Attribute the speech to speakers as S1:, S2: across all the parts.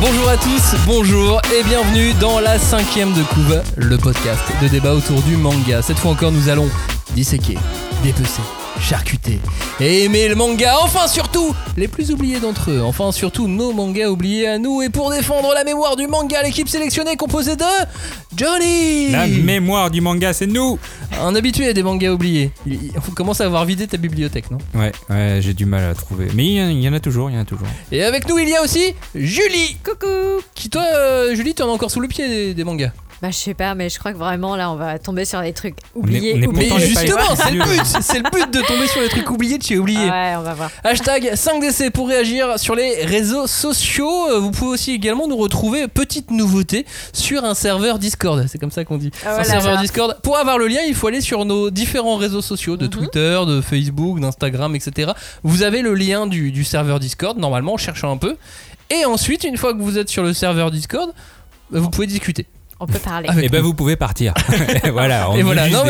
S1: Bonjour à tous, bonjour et bienvenue dans la cinquième de couve, le podcast de débat autour du manga. Cette fois encore, nous allons disséquer, dépecer, charcuter et aimer le manga. Enfin, surtout, les plus oubliés d'entre eux. Enfin, surtout, nos mangas oubliés à nous. Et pour défendre la mémoire du manga, l'équipe sélectionnée est composée de Johnny
S2: La mémoire du manga, c'est nous
S1: Un habitué des mangas oubliés. On commence à avoir vidé ta bibliothèque, non?
S2: Ouais, ouais, j'ai du mal à trouver. Mais il y en- il y en a toujours, il y en a toujours.
S1: Et avec nous, il y a aussi Julie
S3: Coucou
S1: Qui, toi, euh, Julie, tu en as encore sous le pied des, des mangas
S3: Bah je sais pas, mais je crois que vraiment là on va tomber sur des trucs oubliés.
S2: on est
S3: oubliés.
S1: Mais justement, c'est le but C'est le but de tomber sur les trucs oubliés de chez oubliés.
S3: Ah ouais, on va voir.
S1: Hashtag 5DC pour réagir sur les réseaux sociaux. Vous pouvez aussi également nous retrouver, petite nouveauté, sur un serveur Discord. C'est comme ça qu'on dit.
S3: Ah,
S1: un
S3: voilà.
S1: serveur Discord. Pour avoir le lien, il faut aller sur nos différents réseaux sociaux, de
S3: Mhm.
S1: Twitter, de Facebook, d'Instagram, etc. Vous avez le lien du, du serveur Discord, normalement, en cherchant un peu. Et ensuite, une fois que vous êtes sur le serveur Discord, vous pouvez discuter.
S3: On peut parler.
S1: Avec
S2: Et ben
S1: nous.
S2: vous pouvez partir. voilà, on
S1: Et voilà, non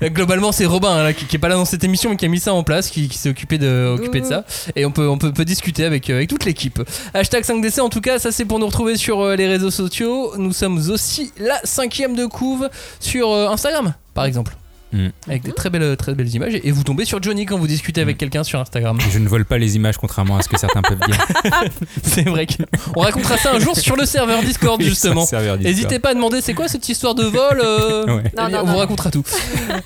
S1: mais globalement c'est Robin hein, là, qui, qui est pas là dans cette émission mais qui a mis ça en place, qui, qui s'est occupé de, occupé de ça. Et on peut, on peut, peut discuter avec, euh, avec toute l'équipe. Hashtag 5DC en tout cas, ça c'est pour nous retrouver sur euh, les réseaux sociaux. Nous sommes aussi la cinquième de couve sur euh, Instagram par exemple.
S2: Mm.
S1: Avec des très belles, très belles images. Et vous tombez sur Johnny quand vous discutez avec
S2: Mm.
S1: quelqu'un sur Instagram.
S2: Je ne vole pas les images contrairement à ce que certains peuvent dire.
S1: c'est vrai qu'on racontera ça un jour sur le serveur Discord justement. N'hésitez pas à demander c'est quoi cette histoire de vol euh,
S2: Ouais.
S3: Non,
S1: On
S3: non.
S1: vous racontera tout.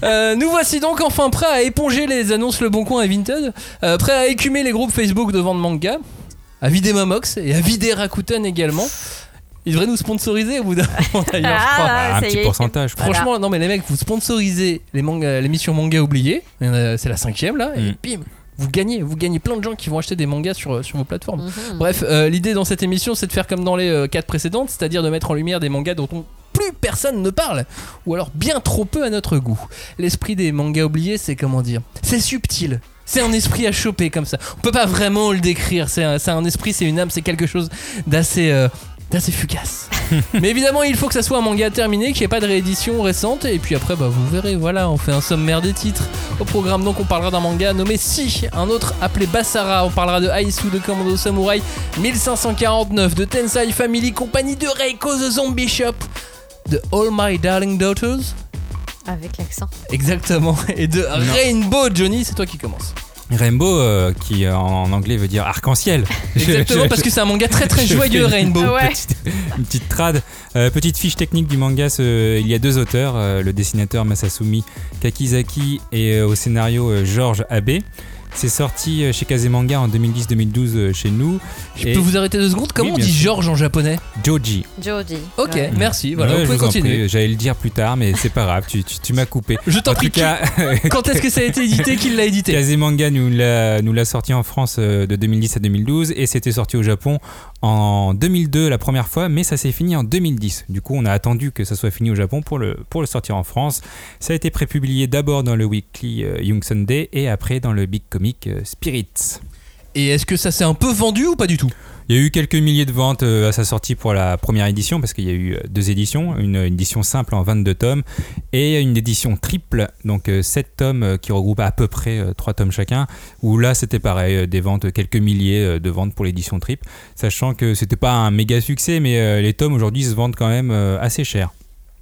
S1: Euh, nous voici donc enfin prêts à éponger les annonces Le Bon Coin et Vinted, euh, prêts à écumer les groupes Facebook de vente manga, à vider Mamox et à vider Rakuten également. Ils devraient nous sponsoriser au bout d'un moment d'ailleurs, je crois.
S3: Ah,
S2: Ah, un
S3: ça y
S2: petit
S3: est.
S2: pourcentage. quoi.
S1: Franchement, non mais les mecs, vous sponsorisez les mangas, l'émission Manga oubliée, a- c'est la cinquième là, et
S2: Mm.
S1: bim, vous gagnez, vous gagnez plein de gens qui vont acheter des mangas sur, sur vos plateformes.
S3: Mhm.
S1: Bref, euh, l'idée dans cette émission, c'est de faire comme dans les euh, quatre précédentes, c'est-à-dire de mettre en lumière des mangas dont on- plus personne ne parle, ou alors bien trop peu à notre goût. L'esprit des mangas oubliés, c'est comment dire? C'est subtil. C'est un esprit à choper comme ça. On peut pas vraiment le décrire. C'est un, c'est un esprit, c'est une âme, c'est quelque chose d'assez euh, d'assez fugace. Mais évidemment, il faut que ça soit un manga terminé, qu'il n'y ait pas de réédition récente. Et puis après, bah, vous verrez, voilà, on fait un sommaire des titres. Au programme, donc, on parlera d'un manga nommé Si, un autre appelé Basara. On parlera de Aisu de Commando Samurai 1549, de Tensai Family Company, de Reiko the Zombie Shop, de All My Darling Daughters.
S3: Avec l'accent.
S1: Exactement. Et de Rainbow Johnny, c'est toi qui commences.
S2: Rainbow, euh, qui euh, en anglais veut dire arc-en-ciel.
S1: Exactement, parce que c'est un manga très très joyeux, Rainbow.
S3: Ah ouais.
S2: Petite, une petite trad. Euh, petite fiche technique du manga. ce- il y a deux auteurs, euh, le dessinateur Masasumi Kakizaki et euh, au scénario euh, Georges Abe. C'est sorti euh, chez Kazemanga en 2010-2012 euh, chez nous.
S1: Je
S2: Et-
S1: peux vous arrêter deux secondes Comment
S2: Oui,
S1: on dit
S2: sûr.
S1: Georges en japonais
S2: Joji.
S3: Jody.
S1: Ok,
S3: Ouais.
S1: merci. Voilà,
S2: Ouais,
S1: vous pouvez continuer.
S2: J'allais le dire plus tard, mais c'est pas grave, tu, tu- tu m'as coupé.
S1: Je t'en
S2: En
S1: prie.
S2: cas,
S1: Quand est-ce que ça a été édité Qui l'a édité
S2: Kazemanga nous l'a nous l'a sorti en France euh, de 2010 à 2012 et c'était sorti au Japon en 2002 la première fois, mais ça s'est fini en 2010. Du coup, on a attendu que ça soit fini au Japon pour le, pour le sortir en France. Ça a été prépublié d'abord dans le Weekly euh, Young Sunday et après dans le Big Comic euh, Spirits.
S1: Et est-ce que ça s'est un peu vendu ou pas du tout?
S2: Il y a eu quelques milliers de ventes euh, à sa sortie pour la première édition, parce qu'il y a eu euh, deux éditions, une, une édition simple en 22 tomes et une édition triple, donc 7 tomes euh, qui regroupent à peu près 3 tomes chacun, où là c'était pareil, euh, des ventes, quelques milliers euh, de ventes pour l'édition triple, sachant que c'était pas un méga succès, mais euh, les tomes aujourd'hui se vendent quand même euh, assez cher.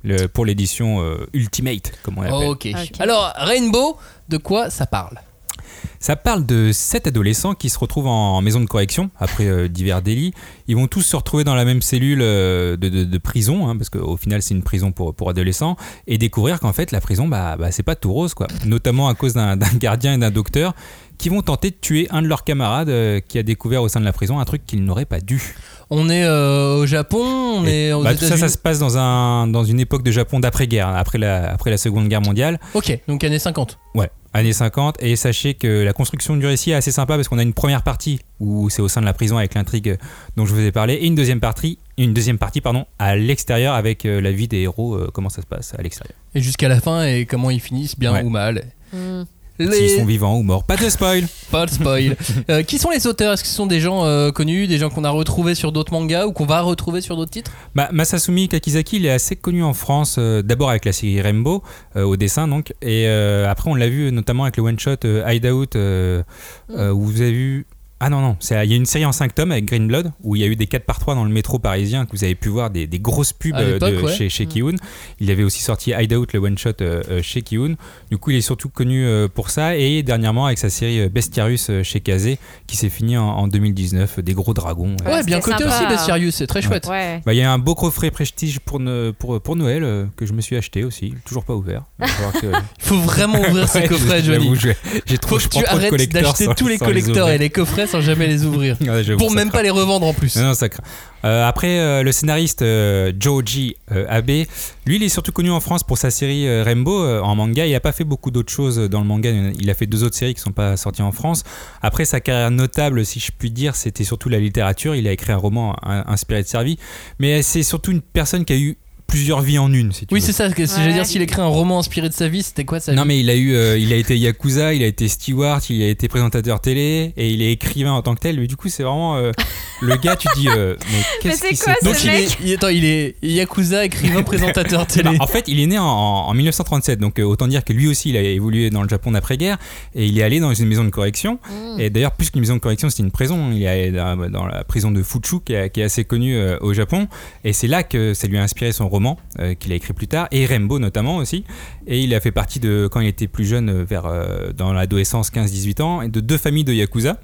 S2: Le- pour l'édition euh, Ultimate, comme on l'appelle.
S1: Ok. Alors, Rainbow, de quoi ça parle?
S2: Ça parle de sept adolescents qui se retrouvent en maison de correction après euh, divers délits. Ils vont tous se retrouver dans la même cellule euh, de, de- de prison, hein, parce qu'au final c'est une prison pour, pour adolescents, et découvrir qu'en fait la prison, bah, bah, c'est pas tout rose, quoi. Notamment à cause d'un gardien et d'un docteur qui vont tenter de tuer un de leurs camarades euh, qui a découvert au sein de la prison un truc qu'il n'aurait pas dû.
S1: On est euh, au Japon, on est aux
S2: Bah, tout ça, ça se passe dans, un, dans une époque de Japon d'après-guerre, après la, après la Seconde Guerre mondiale.
S1: Ok, donc années 50.
S2: Ouais, années 50. Et sachez que la construction du récit est assez sympa parce qu'on a une première partie où c'est au sein de la prison avec l'intrigue dont je vous ai parlé, et une deuxième partie, une deuxième partie pardon, à l'extérieur avec euh, la vie des héros, euh, comment ça se passe à l'extérieur.
S1: Et jusqu'à la fin, et comment ils finissent, bien
S2: Ouais.
S1: ou mal.
S3: Hmm.
S2: S'ils sont vivants ou morts. Pas de spoil
S1: Pas de spoil. Euh, qui sont les auteurs? Est-ce que ce sont des gens euh, connus, des gens qu'on a retrouvés sur d'autres mangas ou qu'on va retrouver sur d'autres titres?
S2: Bah, Masasumi Kakizaki, il est assez connu en France, euh, d'abord avec la série Rainbow, au dessin donc, et après on l'a vu notamment avec le one-shot Hideout, où vous avez vu... Ah non, non, c'est- il y a une série en 5 tomes avec Green Blood, où il y a eu des 4 par 3 dans le métro parisien, que vous avez pu voir des, des grosses pubs euh,
S1: l'époque,
S2: de,
S1: ouais.
S2: chez, chez
S3: Mm.
S2: Kiun. Il avait aussi sorti Hideout, le one-shot euh, euh, chez Kiun. Du coup, il est surtout connu euh, pour ça, et dernièrement avec sa série Bestiarius euh, chez Kazé, qui s'est finie en, en 2019, des gros dragons.
S1: Ouais,
S3: Ouais,
S1: bien
S3: sympa.
S1: aussi, Bestiarius, c'est très chouette.
S3: Ouais.
S2: bah, Il y a un beau coffret prestige pour, ne- pour, pour Noël euh, que je me suis acheté aussi, toujours pas ouvert. Il que-
S1: faut vraiment ouvrir ce
S2: Ouais,
S1: coffret,
S2: j'avoue,
S1: Johnny.
S2: je- J'ai trop
S1: Faut
S2: je
S1: que tu
S2: prends trop de
S1: arrêtes d'acheter tous les collecteurs et les coffrets sans jamais les ouvrir.
S2: Ouais,
S1: Pour même pas les revendre en plus.
S2: Non, non, ça craint. Euh, après, euh, le scénariste euh, Joji euh, Abe, lui, il est surtout connu en France pour sa série Rainbow en manga. Il n'a pas fait beaucoup d'autres choses dans le manga. Il a fait deux autres séries qui ne sont pas sorties en France. Après, sa carrière notable, si je puis dire, c'était surtout la littérature. Il a écrit un roman inspiré de sa vie. Mais c'est surtout une personne qui a eu plusieurs vies en une, si tu
S1: Oui,
S2: veux.
S1: c'est ça. que- Si
S3: Ouais.
S1: j'allais dire, s'il écrit un roman inspiré de sa vie, c'était quoi sa
S2: Non
S1: vie
S2: mais il a eu, euh, il a été yakuza, il a été steward, il a été présentateur télé et il est écrivain en tant que tel. Mais du coup c'est vraiment euh, le gars. Tu dis euh, mais qu'est-ce
S3: c'est
S2: qui
S1: Donc il est, il, attends, il est Yakuza, écrivain, présentateur télé.
S2: Bah, en fait, il est né en, en 1937, donc euh, autant dire que lui aussi, il a évolué dans le Japon d'après-guerre et il est allé dans une maison de correction.
S3: Hmm.
S2: Et d'ailleurs, plus qu'une maison de correction, c'était une prison. Il est allé dans, dans la prison de Fuchu, qui est, qui est assez connue euh, au Japon. Et c'est là que ça lui a inspiré son roman, euh, qu'il a écrit plus tard, et Rainbow notamment aussi. Et il a fait partie de, quand il était plus jeune, euh, vers euh, dans l'adolescence, 15-18 ans, de deux familles de yakuza.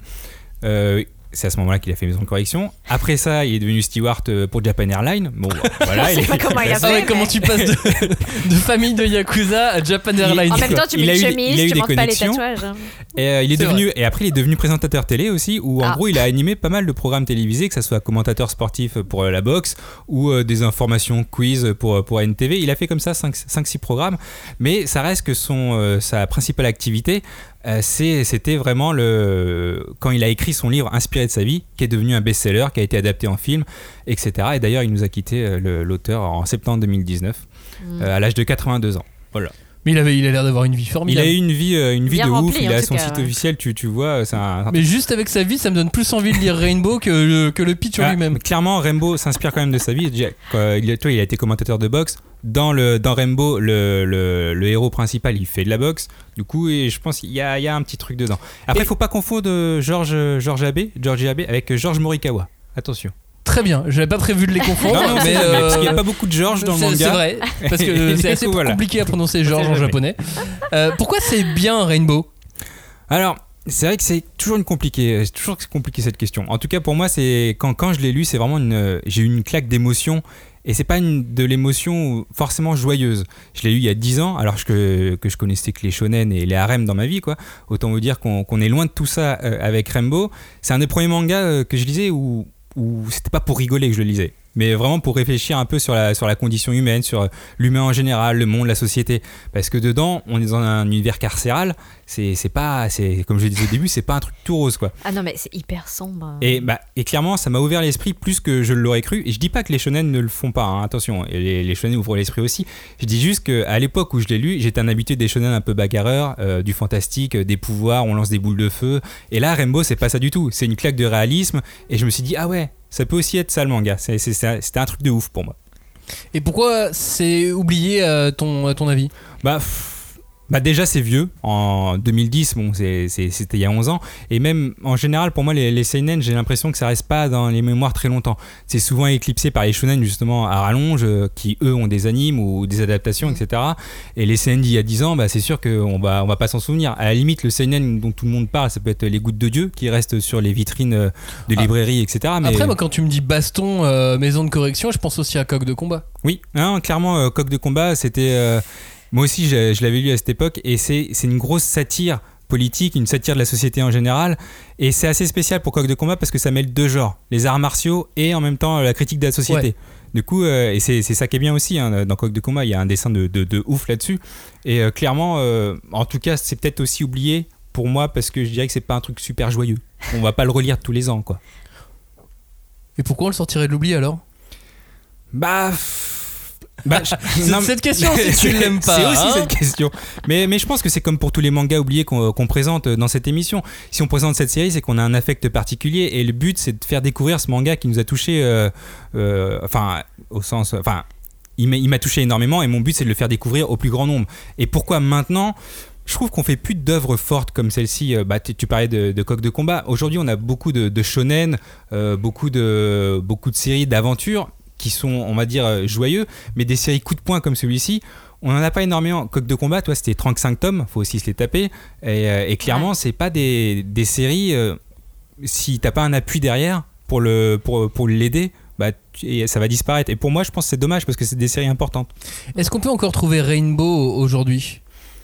S2: C'est à ce moment-là qu'il a fait maison de correction. Après ça, il est devenu steward euh, pour Japan Airlines. Bon, voilà.
S3: Je sais
S2: il
S3: pas comment il a
S1: Ah ouais,
S3: fait,
S1: comment tu passes de, de famille de Yakuza à Japan Airlines
S3: En même temps, tu mets
S2: a
S3: une chemise,
S2: eu
S3: tu montres pas les tatouages. hein.
S2: Et, euh, il est devenu et après il est devenu présentateur télé aussi où en
S3: Ah.
S2: gros il a animé pas mal de programmes télévisés que ce soit commentateur sportif pour euh, la boxe ou euh, des informations quiz pour pour NTV. Il a fait comme ça 5 6 programmes mais ça reste que son euh, sa principale activité euh, c'est c'était vraiment le quand il a écrit son livre inspiré de sa vie qui est devenu un best-seller qui a été adapté en film etc. Et d'ailleurs il nous a quitté euh, l'auteur en septembre 2019
S3: Mm.
S2: euh, à l'âge de 82 ans. Voilà.
S1: Mais il, avait, il a l'air d'avoir une vie
S2: Il
S1: formidable.
S2: a eu une vie, euh, une vie
S3: Bien
S2: de ouf. Il
S3: en
S2: a
S3: tout
S2: son
S3: cas,
S2: site
S3: ouais.
S2: officiel, tu, tu vois, c'est un,
S1: Mais juste avec sa vie, ça me donne plus envie de lire Rainbow que le, que le pitch en
S2: Ah,
S1: lui-même.
S2: Clairement, Rainbow s'inspire quand même de sa vie. Déjà, quand il, a, toi, il a été commentateur de boxe. Dans, le, dans Rainbow, le, le, le héros principal, il fait de la boxe. Du coup, et je pense qu'il y a, il y a un petit truc dedans. Après, il faut pas confondre euh, George, George Abe, George Abe avec George Morikawa. Attention.
S1: Très bien, j'avais pas prévu de les confondre.
S2: Non, non,
S1: mais,
S2: mais parce qu'il n'y a
S1: euh,
S2: pas beaucoup de George dans le manga.
S1: C'est vrai, parce que c'est assez
S2: coup, voilà.
S1: compliqué à prononcer George en japonais. Euh, pourquoi c'est bien Rainbow?
S2: Alors, c'est vrai que c'est toujours une compliquée, c'est toujours compliqué cette question. En tout cas, pour moi, c'est quand, quand je l'ai lu, c'est vraiment une, j'ai eu une claque d'émotion. Et c'est pas une, de l'émotion forcément joyeuse. Je l'ai lu il y a 10 ans, alors que, que je connaissais que les shonen et les harems dans ma vie, quoi. Autant vous dire qu'on est loin de tout ça euh, avec Rainbow. C'est un des premiers mangas euh, que je lisais où, où c'était pas pour rigoler que je le lisais, mais vraiment pour réfléchir un peu sur la, sur la condition humaine, sur l'humain en général, le monde, la société. Parce que dedans, on est dans un univers carcéral. C'est pas, c'est comme je le disais au début, c'est pas un truc tout rose, quoi.
S3: Ah non, mais c'est hyper sombre.
S2: Et, bah, et clairement, ça m'a ouvert l'esprit plus que je l'aurais cru. Et je dis pas que les shonen ne le font pas, hein, attention, et les, les shonen ouvrent l'esprit aussi. Je dis juste qu'à l'époque où je l'ai lu, j'étais un habitué des shonen un peu bagarreurs, euh, du fantastique, des pouvoirs, on lance des boules de feu. Et là, Rainbow, c'est pas ça du tout. C'est une claque de réalisme. Et je me suis dit, ah ouais, ça peut aussi être ça le manga. C'était un truc de ouf pour moi.
S1: Et pourquoi c'est oublié à ton, à ton avis?
S2: Bah, pff, bah déjà c'est vieux en 2010 bon c'était il y a 11 ans et même en général pour moi les, les seinen j'ai l'impression que ça reste pas dans les mémoires très longtemps c'est souvent éclipsé par les shonen justement à rallonge euh, qui eux ont des animes ou des adaptations etc et les seinen d'il y a 10 ans bah c'est sûr qu'on va on va pas s'en souvenir à la limite le seinen dont tout le monde parle ça peut être les gouttes de dieu qui restent sur les vitrines euh, de
S1: Ah.
S2: librairies etc mais
S1: Après, moi, quand tu me dis baston, euh, maison de correction, je pense aussi à coq de combat.
S2: Oui, non, clairement, euh, Coq de combat, c'était. euh, moi aussi, je, je l'avais lu à cette époque, et c'est une grosse satire politique, une satire de la société en général. Et c'est assez spécial pour Coq de combat parce que ça mêle deux genres, les arts martiaux et en même temps euh, la critique de la société. Du coup, euh, et c'est c'est ça qui est bien aussi hein, dans Coq de combat, il y a un dessin de, de, de ouf là-dessus. Et euh, clairement, euh, en tout cas, c'est peut-être aussi oublié pour moi parce que je dirais que c'est pas un truc super joyeux. On va pas le relire tous les ans, quoi.
S1: Et pourquoi on le sortirait de l'oubli alors?
S2: Bah. Bah, non,
S1: cette question, si tu l'aimes pas,
S2: C'est aussi
S1: hein.
S2: cette question. Mais, mais je pense que c'est comme pour tous les mangas oubliés qu'on présente dans cette émission. Si on présente cette série, c'est qu'on a un affect particulier et le but, c'est de faire découvrir ce manga qui nous a touché. euh, euh, enfin, au sens. Enfin, il m'a touché énormément et mon but, c'est de le faire découvrir au plus grand nombre. Et pourquoi maintenant? Je trouve qu'on fait plus d'œuvres fortes comme celle-ci. Euh, Bah, tu, tu parlais de, de coq de combat. Aujourd'hui, on a beaucoup de, de shonen, euh, beaucoup de beaucoup de séries d'aventures qui sont, on va dire, euh, joyeux, mais des séries coup de poing comme celui-ci. On n'en a pas énormément. Coq de combat, toi, c'était 35 tomes, faut aussi se les taper. Et, euh, et clairement, c'est pas des, des séries. euh, si t'as pas un appui derrière pour le pour, pour l'aider, bah, tu- et ça va disparaître. Et pour moi, je pense que c'est dommage parce que c'est des séries importantes.
S1: Est-ce qu'on peut encore trouver Rainbow aujourd'hui?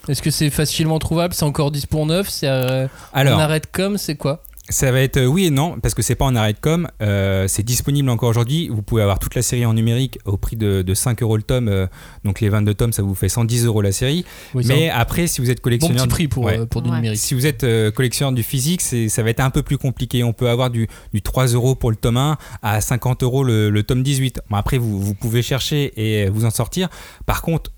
S1: Est-ce que c'est facilement trouvable? C'est encore 10 pour 9 C'est euh,
S2: Alors,
S1: on arrête comme? C'est quoi?
S2: Ça va être euh, oui et non, parce que c'est pas en arrêt de com. euh, c'est disponible encore aujourd'hui. Vous pouvez avoir toute la série en numérique au prix de, de 5 euros le tome. euh, donc les 22 tomes, ça vous fait 110 euros la série.
S1: Oui,
S2: Mais
S1: un
S2: après, si vous êtes
S1: bon
S2: collectionneur.
S1: petit prix pour,
S2: Ouais.
S1: euh, pour du
S3: Ouais.
S1: numérique.
S2: Si vous êtes euh, collectionneur du physique, ça va être un peu plus compliqué. On peut avoir du, du 3 euros pour le tome 1 à 50 euros le, le tome 18. Bon, après, vous, vous pouvez chercher et vous en sortir. Par contre,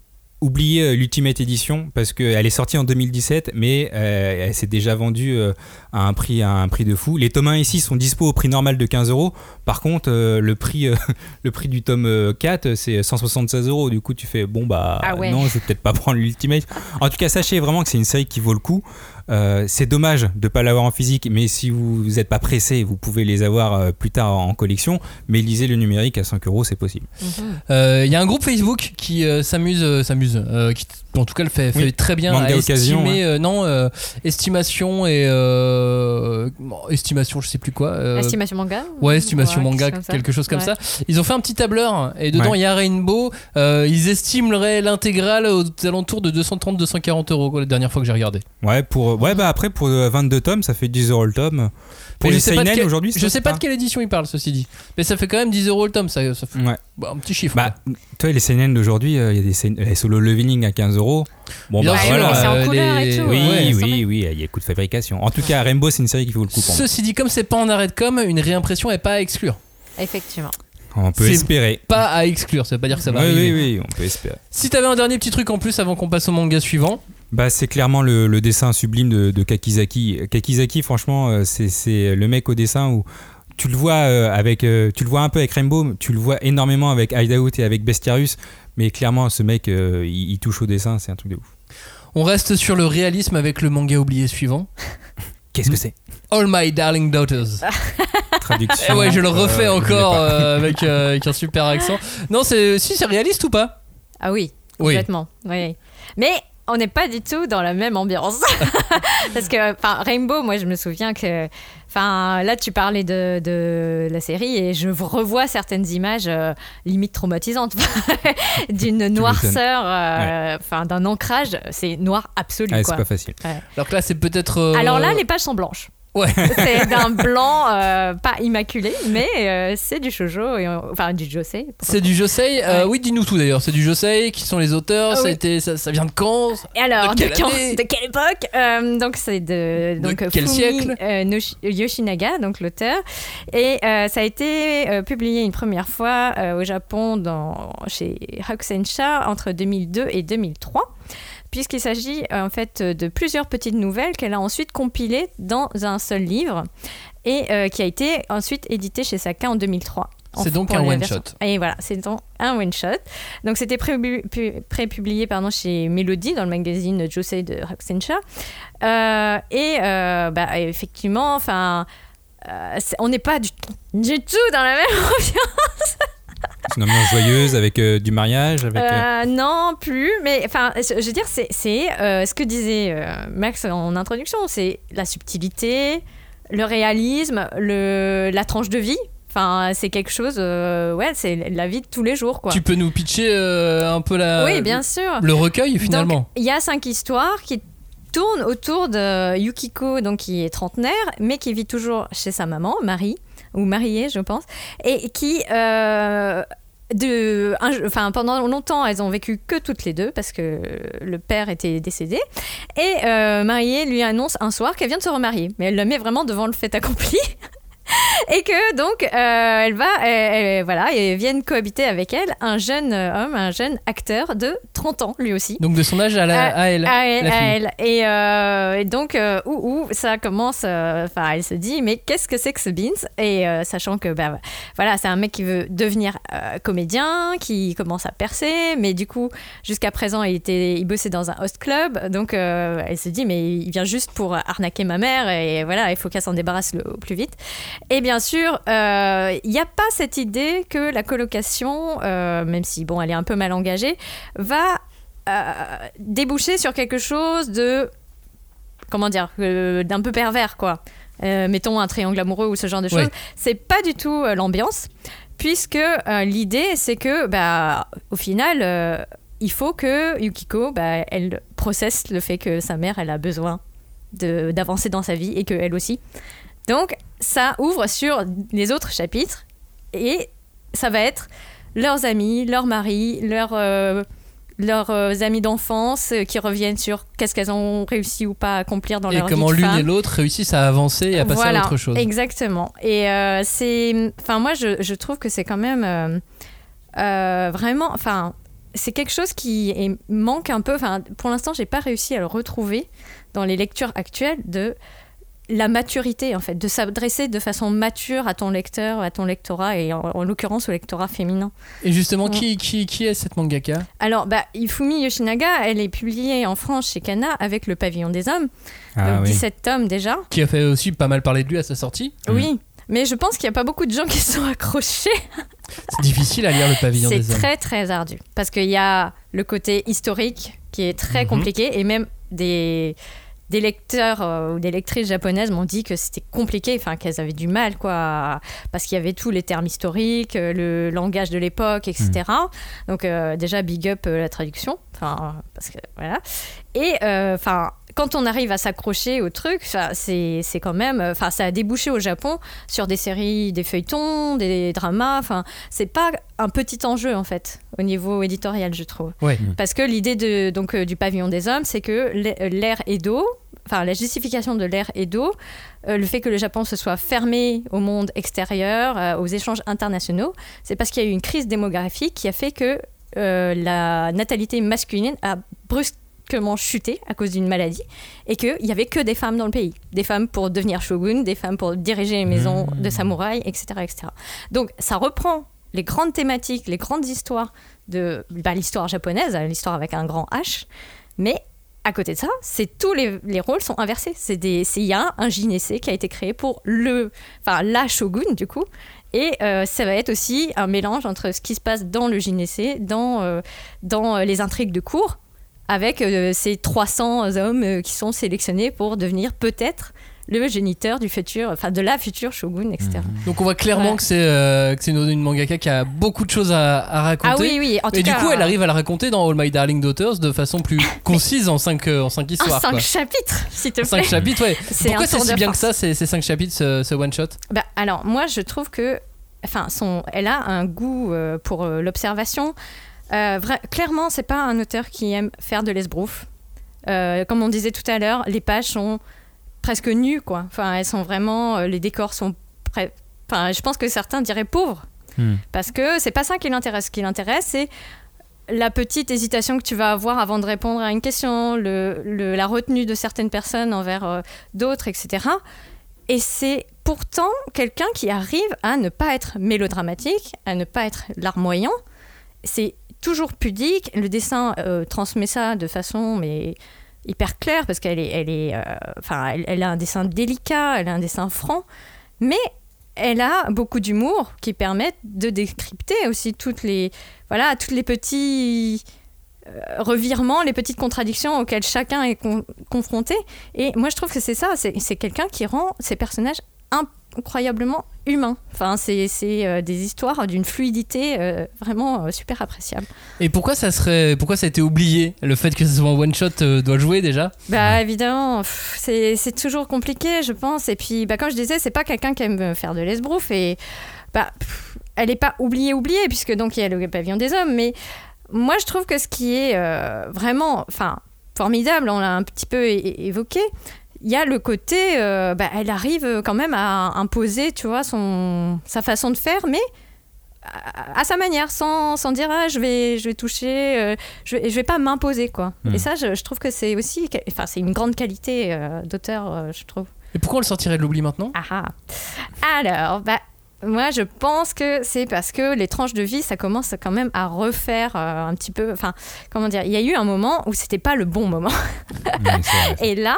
S2: oubliez euh, l'Ultimate Edition parce qu'elle est sortie en 2017, mais euh, elle s'est déjà vendue euh, à, un prix, à un prix de fou. Les tomes 1 ici sont dispo au prix normal de 15 euros. Par contre, euh, le, prix, le prix du tome euh, 4, c'est 176 euros. Du coup, tu fais bon, bah
S3: Ah ouais.
S2: non, je vais peut-être pas prendre l'Ultimate. En tout cas, sachez vraiment que c'est une série qui vaut le coup. Euh, c'est dommage de ne pas l'avoir en physique, mais si vous n'êtes pas pressé, vous pouvez les avoir euh, plus tard en collection. Mais lisez le numérique à 5 euros, c'est possible.
S1: Euh, Il y a un groupe Facebook qui euh, s'amuse, euh, s'amuse, euh, qui en tout cas le fait, fait
S2: Oui.
S1: très bien
S2: Manga
S1: à
S2: Occasion,
S1: estimer, euh, non, euh, estimation et euh, estimation, je sais plus quoi. euh,
S3: Estimation manga
S1: Ouais, estimation
S3: Ouais,
S1: manga,
S3: quelque chose comme ça.
S1: quelque chose comme
S3: Ouais.
S1: ça. Ils ont fait un petit tableur et dedans
S2: Ouais.
S1: il y a Rainbow. Euh, ils estimeraient l'intégrale aux alentours de 230-240 euros quoi, la dernière fois que j'ai regardé.
S2: Ouais, pour, ouais bah après, pour euh, 22 tomes, ça fait 10 euros le tome. Pour
S1: Mais
S2: les seinen
S1: quel-
S2: aujourd'hui,
S1: Je sais pas de quelle édition il parle, ceci dit. Mais ça fait quand même 10 euros le tome, ça, ça fait
S2: Ouais.
S1: bah, un petit chiffre.
S2: Bah, toi, les seinen d'aujourd'hui, euh, il y a des seinen- les solo leveling à 15 euros. Bon,
S1: Bien
S2: bah
S1: sûr,
S2: voilà.
S3: c'est en
S1: euh,
S3: et tout,
S2: Oui,
S1: ouais.
S2: oui, oui, il y a coût de fabrication. En tout cas, Rainbow, c'est une série qui vaut le coup.
S1: Ceci dit, comme c'est pas en arrêt de com, une réimpression est pas à exclure.
S3: Effectivement.
S2: On peut espérer.
S1: Pas à exclure, ça veut pas dire que ça va
S2: oui,
S1: arriver.
S2: oui, oui, on peut espérer.
S1: Si t'avais un dernier petit truc en plus avant qu'on passe au manga suivant,
S2: Bah, c'est clairement le, le dessin sublime de, de Kakizaki. Kakizaki, franchement, euh, c'est- c'est le mec au dessin où tu le vois euh, avec, euh, tu le vois un peu avec Rainbow, tu le vois énormément avec Hideout et avec Bestiarius, mais clairement, ce mec, il, il touche au dessin, c'est un truc de ouf.
S1: on reste sur le réalisme avec le manga oublié suivant.
S2: Qu'est-ce que c'est?
S1: All My Darling Daughters.
S2: Traduction.
S1: Eh ouais, je le refais
S2: euh,
S1: encore euh, avec, euh, avec un super accent. Non, c'est si c'est réaliste ou pas?
S3: Ah oui,
S1: Oui.
S3: complètement. Oui. Mais on n'est pas du tout dans la même ambiance. Parce que Rainbow, moi je me souviens que. Enfin, là tu parlais de, de la série et je revois certaines images euh, limite traumatisantes d'une noirceur, euh, enfin d'un ancrage. C'est noir absolu.
S2: Ouais,
S3: quoi.
S2: c'est pas facile.
S1: Alors que là, c'est peut-être. euh,
S3: Alors là, les pages sont blanches.
S1: Ouais.
S3: c'est d'un blanc euh, pas immaculé, mais euh, c'est du shoujo, et, enfin du josei.
S1: C'est du Josei. euh,
S3: Ouais.
S1: oui, dis-nous tout d'ailleurs. C'est du Josei. Qui sont les auteurs
S3: Ah
S1: ça, a été- ça, ça vient de quand?
S3: Et alors,
S1: De
S3: de,
S1: quelle
S3: quand-
S1: année?
S3: De quelle époque? Donc, c'est de,
S1: De
S3: donc,
S1: quel
S3: Fumi,
S1: siècle?
S3: Yoshinaga, donc l'auteur. Et ça a été publié une première fois au Japon dans, chez Hakusensha entre 2002 et 2003 puisqu'il s'agit euh, en fait de plusieurs petites nouvelles qu'elle a ensuite compilées dans un seul livre et euh, qui a été ensuite édité chez Saka en 2003.
S1: C'est donc un
S3: la
S1: one
S3: version-
S1: shot.
S3: Et voilà, c'est donc un one shot. Donc c'était pré- pu- pré-publié chez Melody dans le magazine Josei de. Euh, et euh, bah, effectivement, enfin, euh, on n'est pas du, du tout dans la même ambiance.
S2: C'est une ambiance joyeuse avec euh, du mariage, avec. euh,
S3: Euh, non, plus. Mais enfin, je veux dire, c'est c'est, euh, ce que disait euh, Max en introduction, c'est la subtilité, le réalisme, le, la tranche de vie. Enfin, c'est quelque chose, euh, ouais, c'est la vie de tous les jours, quoi.
S1: Tu peux nous pitcher euh, un peu la.
S3: oui, bien sûr.
S1: Le recueil finalement.
S3: Il y a cinq histoires qui tournent autour de Yukiko, donc qui est trentenaire, mais qui vit toujours chez sa maman, Marie, ou mariée, je pense, et qui euh, de, enfin, pendant longtemps, elles ont vécu que toutes les deux parce que le père était décédé. Et euh, mariée lui annonce un soir qu'elle vient de se remarier. Mais elle le met vraiment devant le fait accompli. Et que donc, euh, elle va, elle- elle- voilà, et viennent cohabiter avec elle un jeune euh, homme, un jeune acteur de 30 ans, lui aussi.
S1: Donc de son âge à, la, à elle.
S3: À elle, à. Et, euh, et donc, euh, où, où ça commence, euh, enfin, elle se dit, mais qu'est-ce que c'est que ce Beans? Et euh, sachant que, bah, voilà, c'est un mec qui veut devenir euh, comédien, qui commence à percer, mais du coup, jusqu'à présent, il, était, il bossait dans un host club. Donc, euh, elle se dit, mais il vient juste pour arnaquer ma mère, et voilà, il faut qu'elle s'en débarrasse le, au plus vite. Et bien sûr, euh, il n'y a pas cette idée que la colocation, euh, même si, bon, elle est un peu mal engagée, va euh, déboucher sur quelque chose de comment dire euh, d'un peu pervers quoi. Euh, mettons un triangle amoureux ou ce genre de choses.
S1: Ouais.
S3: c'est pas du tout euh, l'ambiance puisque euh, l'idée c'est que bah au final euh, il faut que Yukiko bah, elle processe le fait que sa mère elle a besoin de- d'avancer dans sa vie et que elle aussi. Donc ça ouvre sur les autres chapitres et ça va être leurs amis, leurs maris, leurs, euh, leurs euh, amis d'enfance euh, qui reviennent sur qu'est-ce qu'elles ont réussi ou pas à accomplir dans
S1: Et
S3: leur
S1: comment
S3: vie de
S1: l'une
S3: femme.
S1: et l'autre réussissent à avancer et à passer
S3: voilà,
S1: à autre chose.
S3: Exactement. Et euh, c'est, enfin moi je, je trouve que c'est quand même euh, vraiment, enfin c'est quelque chose qui est- manque un peu. Enfin pour l'instant j'ai pas réussi à le retrouver dans les lectures actuelles de la maturité en fait, de s'adresser de façon mature à ton lecteur, à ton lectorat et en, en l'occurrence au lectorat féminin.
S1: Et justement,
S3: Mm.
S1: qui, qui, qui est cette mangaka?
S3: Alors, bah, Ifumi Yoshinaga, elle est publiée en France chez Kana avec Le Pavillon des Hommes,
S2: Ah
S3: donc
S2: oui.
S3: 17 tomes déjà.
S1: Qui a fait aussi pas mal parler de lui à sa sortie.
S3: Oui, mais je pense qu'il n'y a pas beaucoup de gens qui sont accrochés.
S1: C'est difficile à lire le pavillon
S3: C'est
S1: des hommes.
S3: très très ardu parce qu'il y a le côté historique qui est très
S1: Mhm.
S3: compliqué et même des des lecteurs euh, ou des lectrices japonaises m'ont dit que c'était compliqué, enfin qu'elles avaient du mal quoi, parce qu'il y avait tous les termes historiques, euh, le langage de l'époque, etc. Donc euh, déjà big up euh, la traduction, enfin parce que voilà. Et enfin quand on arrive à s'accrocher au truc, ça, c'est quand même, enfin ça a débouché au Japon sur des séries, des feuilletons, des dramas, enfin c'est pas un petit enjeu en fait au niveau éditorial je trouve.
S1: Ouais.
S3: Parce que l'idée de donc euh, du pavillon des hommes, c'est que l'ère Edo, enfin la justification de l'ère Edo, euh, le fait que le Japon se soit fermé au monde extérieur, euh, aux échanges internationaux, c'est parce qu'il y a eu une crise démographique qui a fait que euh, la natalité masculine a brusquement chuté à cause d'une maladie et qu'il n'y avait que des femmes dans le pays. Des femmes pour devenir shogun, des femmes pour diriger les maisons de samouraïs, etc., etc. Donc ça reprend les grandes thématiques, les grandes histoires de bah, l'histoire japonaise, l'histoire avec un grand H, mais à côté de ça, c'est tous les, les rôles sont inversés. C'est des, il y a un JNC qui a été créé pour le, enfin la shogun du coup, et euh, ça va être aussi un mélange entre ce qui se passe dans le JNC, dans euh, dans euh, les intrigues de cours, avec euh, ces 300 hommes euh, qui sont sélectionnés pour devenir peut-être le géniteur du futur, enfin de la future shogun, etc.
S1: Donc on voit clairement
S3: Ouais.
S1: que c'est euh, une, une mangaka qui a beaucoup de choses à, à raconter.
S3: Ah oui, oui, en tout
S1: Et du coup, elle arrive à la raconter dans All My Darling Daughters de façon plus concise en 5 en cinq
S3: En
S1: histoires.
S3: cinq
S1: quoi.
S3: chapitres, s'il te plaît.
S1: 5 chapitres, ouais.
S3: C'est
S1: Pourquoi c'est si bien que ça, ces, ces 5 chapitres, ce, ce one-shot?
S3: Bah, alors, moi, je trouve que. Enfin, son, elle a un goût euh, pour euh, l'observation. Euh, clairement, c'est pas un auteur qui aime faire de l'esbrouf. Euh, comme on disait tout à l'heure, les pages sont presque nues, quoi. Enfin, elles sont vraiment. euh, les décors sont. Enfin, je pense que certains diraient pauvres.
S2: Hmm.
S3: Parce que c'est pas ça qui l'intéresse. Ce qui l'intéresse, c'est la petite hésitation que tu vas avoir avant de répondre à une question, le, le- la retenue de certaines personnes envers euh, d'autres, etc. Et c'est pourtant quelqu'un qui arrive à ne pas être mélodramatique, à ne pas être larmoyant. C'est toujours pudique. Le dessin euh, transmet ça de façon mais hyper claire parce qu'elle est, elle est, euh, enfin, elle, a un dessin délicat, elle a un dessin franc, mais elle a beaucoup d'humour qui permettent de décrypter aussi toutes les, voilà, toutes les petits euh, revirements, les petites contradictions auxquelles chacun est con- confronté. Et moi, je trouve que c'est ça, c'est quelqu'un qui rend ces personnages incroyablement humains. Enfin, c'est euh, des histoires d'une fluidité euh, vraiment euh, super appréciable.
S1: Et pourquoi ça serait, pourquoi ça a été oublié Le fait que ce soit un one-shot euh, doit jouer déjà?
S3: Bah évidemment, c'est toujours compliqué, je pense. Et puis, bah, comme je disais, c'est pas quelqu'un qui aime faire de l'esbrouf. Et bah, pff, elle n'est pas oubliée, oubliée, puisque donc il y a le pavillon des hommes, mais moi je trouve que ce qui est vraiment enfin, formidable, on l'a un petit peu évoqué, il y a le côté, euh, bah, elle arrive quand même à imposer, tu vois, son, sa façon de faire, mais à, à sa manière, sans, sans dire ah, je vais, je vais toucher, euh, je, je vais pas m'imposer quoi.
S1: Hmm.
S3: Et ça, je, je trouve que c'est aussi, enfin, c'est une grande qualité euh, d'auteur, euh, je trouve.
S1: Et pourquoi on le sortirait de l'oubli maintenant?
S3: Ah ah. Alors, bah, moi, je pense que c'est parce que les tranches de vie, ça commence quand même à refaire euh, un petit peu. Enfin, comment dire Il y a eu un moment où c'était pas le bon moment. Et là.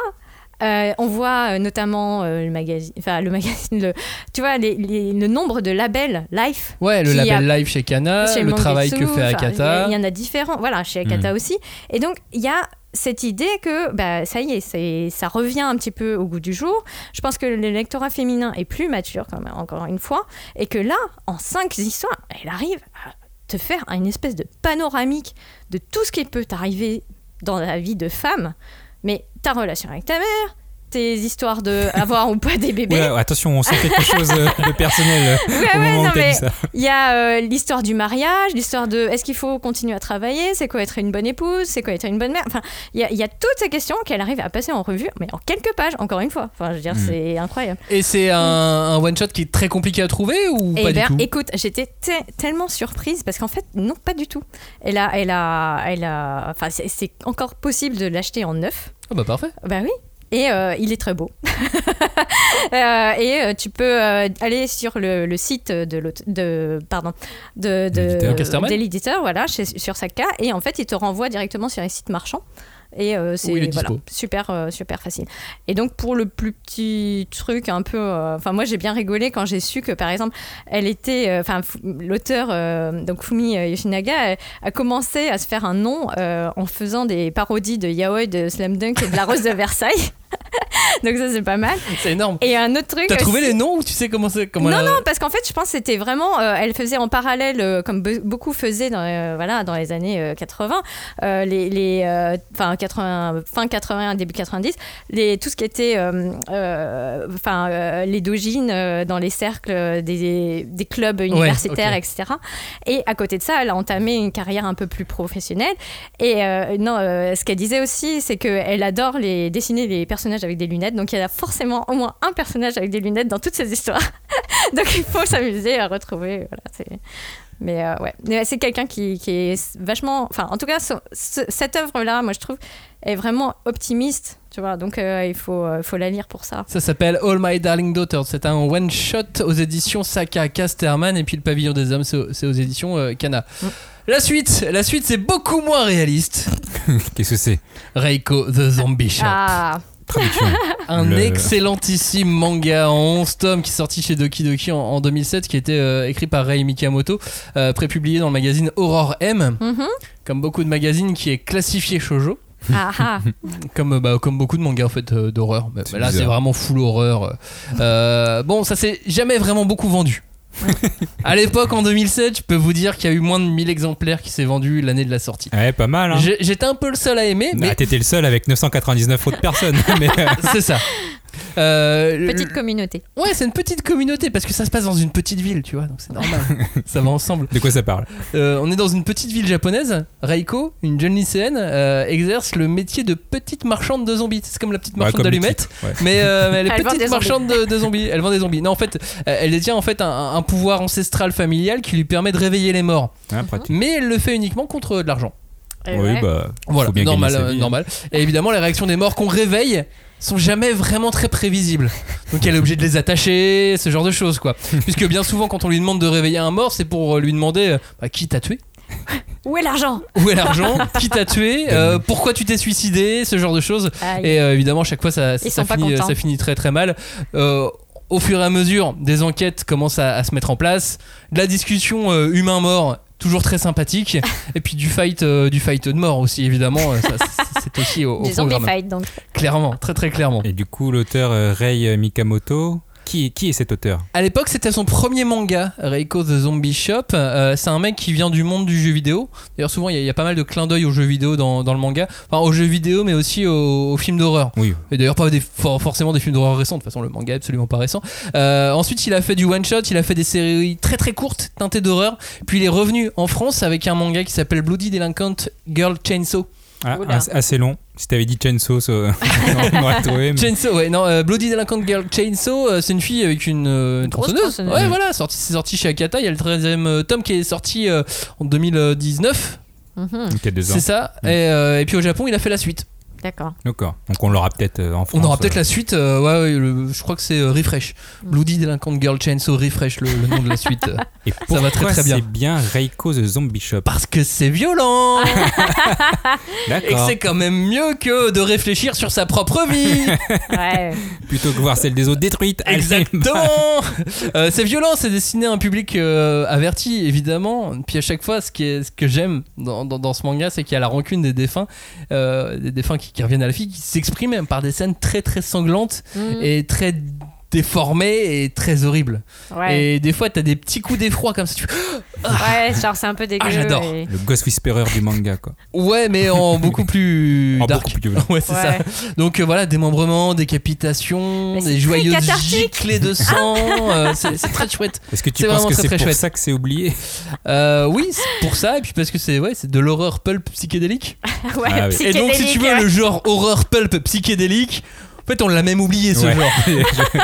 S3: Euh, on voit euh, notamment euh, le magazine, enfin le magazine, le, tu vois, les- les- le nombre de labels Life.
S1: Ouais, le label
S3: a-
S1: live chez Kana,
S3: chez
S1: le travail que fait Akata.
S3: Il y, en a différents, voilà, chez Akata
S1: Mm.
S3: aussi. Et donc, il y a cette idée que bah, ça y est, c'est- ça revient un petit peu au goût du jour. Je pense que le lectorat féminin est plus mature, quand même, encore une fois, et que là, en cinq histoires, elle arrive à te faire une espèce de panoramique de tout ce qui peut t'arriver dans la vie de femme, mais ta relation avec ta mère, tes histoires de avoir ou pas des bébés.
S2: Ouais, attention, on sent quelque chose euh, de personnel euh,
S3: Ouais,
S2: au
S3: ouais,
S2: moment
S3: non, mais
S2: dit ça.
S3: Il y a euh, l'histoire du mariage, l'histoire de est-ce qu'il faut continuer à travailler, c'est quoi être une bonne épouse, c'est quoi être une bonne mère. Enfin, il y, a- il y a toutes ces questions qu'elle arrive à passer en revue, mais en quelques pages, encore une fois. Enfin, je veux dire,
S1: Mm.
S3: c'est incroyable.
S1: Et c'est un, un one shot qui est très compliqué à trouver ou
S3: Et
S1: pas
S3: ben,
S1: du tout?
S3: écoute, j'étais te- tellement surprise parce qu'en fait, non, pas du tout. Elle a, elle a, elle a, enfin, c'est- c'est encore possible de l'acheter en neuf.
S1: Ah bah parfait.
S3: Bah oui. Et euh, il est très beau. Euh, et euh, tu peux aller sur le, le site de, l'aute- de pardon de, de
S1: L'éditeur.
S3: Voilà, chez- sur Saka, et en fait il te renvoie directement sur les sites marchands. Et euh, c'est voilà, super, euh, super facile. Et donc pour le plus petit truc un peu, euh, enfin moi j'ai bien rigolé quand j'ai su que par exemple elle était, enfin l'auteur donc Fumi Yoshinaga a commencé à se faire un nom en faisant des parodies de Yaoi, de Slam Dunk et de La Rose de Versailles. donc ça c'est pas mal.
S1: C'est énorme.
S3: Et un autre truc.
S1: T'as trouvé les noms ou tu sais comment c'est comment
S3: non,
S1: elle a-
S3: non, parce qu'en fait, je pense que c'était vraiment. euh, elle faisait en parallèle, euh, comme be- beaucoup faisaient dans, euh, voilà, dans les années euh, 80, euh, les, les, enfin, 80, fin 80, début 90, les, tout ce qui était. Enfin, les dojins euh, dans les cercles des, des clubs universitaires, etc. Et à côté de ça, elle a entamé une carrière un peu plus professionnelle. Et non, ce qu'elle disait aussi, c'est qu'elle adore les, dessiner les personnages avec des lunettes. Donc, il y a forcément au moins un personnage avec des lunettes dans toutes ses histoires. Donc il faut s'amuser à retrouver. Voilà, mais euh, ouais, Mais c'est quelqu'un qui, qui est vachement. Enfin, en tout cas, ce- ce- cette œuvre-là, moi je trouve, est vraiment optimiste. Tu vois, donc euh, il faut, euh, faut la lire pour ça.
S1: Ça s'appelle All My Darling Daughters. C'est un one shot aux éditions Saka Casterman et puis le Pavillon des Hommes, c'est aux, éditions euh, Kana. La suite, la suite, c'est beaucoup moins réaliste.
S2: Qu'est-ce que c'est?
S1: Reiko the Zombie Shop.
S3: Ah,
S2: Traduction.
S1: Un
S2: Le-
S1: excellentissime manga en 11 tomes qui est sorti chez Doki Doki en, en 2007, qui était euh, écrit par Rei Mikamoto, euh, prépublié dans le magazine Aurore M,
S3: mhm.
S1: comme beaucoup de magazines qui est classifié shoujo.
S3: ah, ah.
S1: Comme, euh, bah, comme beaucoup de mangas en fait d'horreur. Là c'est vraiment full horreur. Euh, bon, ça s'est jamais vraiment beaucoup vendu. à l'époque en 2007, je peux vous dire qu'il y a eu moins de 1000 exemplaires qui s'est vendu l'année de la sortie.
S2: Ouais, pas mal. Hein.
S1: J'étais un peu le seul à aimer, mais
S2: Ah, T'étais le seul avec 999 autres personnes. mais, euh,
S1: c'est ça. Euh, le-
S3: Petite communauté.
S1: Ouais, c'est une petite communauté parce que ça se passe dans une petite ville, tu vois, donc c'est normal. ça va ensemble.
S2: de quoi ça parle
S1: Euh, on est dans une petite ville japonaise. Reiko, une jeune lycéenne, euh, exerce le métier de petite marchande de zombies. C'est comme la petite
S2: Ouais,
S1: marchande
S2: le
S1: d'allumettes.
S2: ouais.
S1: Mais, euh, mais elle est
S3: Elle
S1: petite marchande de, de zombies. Elle vend des zombies. Non, en fait, elle détient en fait un, un pouvoir ancestral familial qui lui permet de réveiller les morts.
S2: Pratique.
S1: Mais elle le fait uniquement contre de l'argent.
S3: Et
S2: Oui,
S3: ouais.
S2: bah.
S1: Voilà,
S2: faut bien
S1: normal, euh,
S2: vie, hein.
S1: normal. Et évidemment, les réactions des morts qu'on réveille sont jamais vraiment très prévisibles. Donc elle est obligée de les attacher, ce genre de choses quoi. Puisque bien souvent quand on lui demande de réveiller un mort, c'est pour euh, lui demander euh, bah, qui t'a tué,
S3: Où est l'argent?
S1: Où est l'argent, qui t'a tué, euh, pourquoi tu t'es suicidé, ce genre de choses.
S3: Aïe.
S1: Et euh, évidemment, chaque fois, ça, ça, finit,
S3: contents.
S1: ça finit très très mal. Euh, au fur et à mesure, des enquêtes commencent à, à se mettre en place. De la discussion euh, humain-mort, toujours très sympathique. et puis du fight, euh, du fight de mort aussi, évidemment. euh, c'est- aussi au, au
S3: Des zombies
S1: programme.
S3: fight donc.
S1: Clairement, très très clairement.
S2: Et du coup, l'auteur euh, Rei Mikamoto, qui, qui est cet auteur?
S1: À l'époque, c'était son premier manga, Reiko the Zombie Shop. Euh, c'est un mec qui vient du monde du jeu vidéo. D'ailleurs, souvent, il y, a- il y a pas mal de clins d'œil aux jeux vidéo dans, dans le manga. Enfin, aux jeux vidéo, mais aussi aux, aux films d'horreur.
S2: Oui.
S1: Et d'ailleurs, pas des, for- forcément des films d'horreur récents. De toute façon, le manga est absolument pas récent. Euh, ensuite, il a fait du one-shot. Il a fait des séries très très courtes, teintées d'horreur. Puis, il est revenu en France avec un manga qui s'appelle Bloody Delinquent Girl Chainsaw.
S2: Ah, as- assez long. Si t'avais dit Chainsaw, ça, on aurait trouvé. mais-
S1: Chainsaw, ouais, non, euh, Bloody Delinquent Girl Chainsaw, euh, c'est une fille avec une, euh, une tronçonneuse.
S3: tronçonneuse.
S1: Ouais, voilà, sorti, c'est sorti chez Akata. Il y a le 13e tome qui est sorti euh, en 2019.
S3: Mhm.
S1: C'est ça.
S2: Mm.
S1: Et, euh, et puis au Japon, il a fait la suite.
S3: D'accord.
S2: D'accord. Donc on l'aura peut-être euh, en France.
S1: On aura peut-être
S2: euh,
S1: la suite. euh, ouais, ouais, le- je crois que c'est euh, Refresh.
S3: Mm.
S1: Bloody Delinquent Girl Chainsaw Refresh, le, le nom de la suite.
S2: Et
S1: Ça va très, très bien.
S2: C'est bien Reiko the Zombie Shop.
S1: Parce que c'est violent et que
S2: D'accord.
S1: c'est quand même mieux que de réfléchir sur sa propre vie.
S3: Ouais.
S2: Plutôt que voir celle des autres détruite. Allez,
S1: Exactement Euh, C'est violent, c'est destiné à un public euh, averti, évidemment. Puis à chaque fois, ce, qui est, ce que j'aime dans, dans- dans ce manga, c'est qu'il y a la rancune des défunts, euh, des défunts qui, qui reviennent à la vie, qui s'expriment par des scènes très très sanglantes
S3: Mhm.
S1: et très déformées et très horribles.
S3: Ouais.
S1: Et des fois, t'as des petits coups d'effroi comme ça. Tu fais,
S3: Ouais, genre c'est un peu dégueu.
S1: Ah, j'adore.
S3: et-
S2: Le Ghost Whisperer du manga, quoi.
S1: Ouais, mais en beaucoup plus
S2: En
S1: dark.
S2: beaucoup plus violent.
S1: Ouais, c'est
S3: Ouais.
S1: ça. Donc euh, voilà, démembrement, décapitation, des joyeuses giclées de sang. euh, c'est c'est très chouette.
S2: Est-ce que tu
S1: C'est
S2: penses
S1: vraiment
S2: que
S1: très,
S2: c'est
S1: très
S2: pour
S1: chouette.
S2: ça que c'est oublié
S1: Euh, oui, c'est pour ça, et puis parce que c'est ouais, c'est de l'horreur pulp psychédélique.
S3: Ouais,
S2: Ah oui.
S1: Et donc, si tu
S3: psychédélique,
S1: veux
S3: ouais.
S1: le genre horreur pulp psychédélique, en fait, on l'a même oublié ce
S2: Ouais.
S1: genre.
S2: je,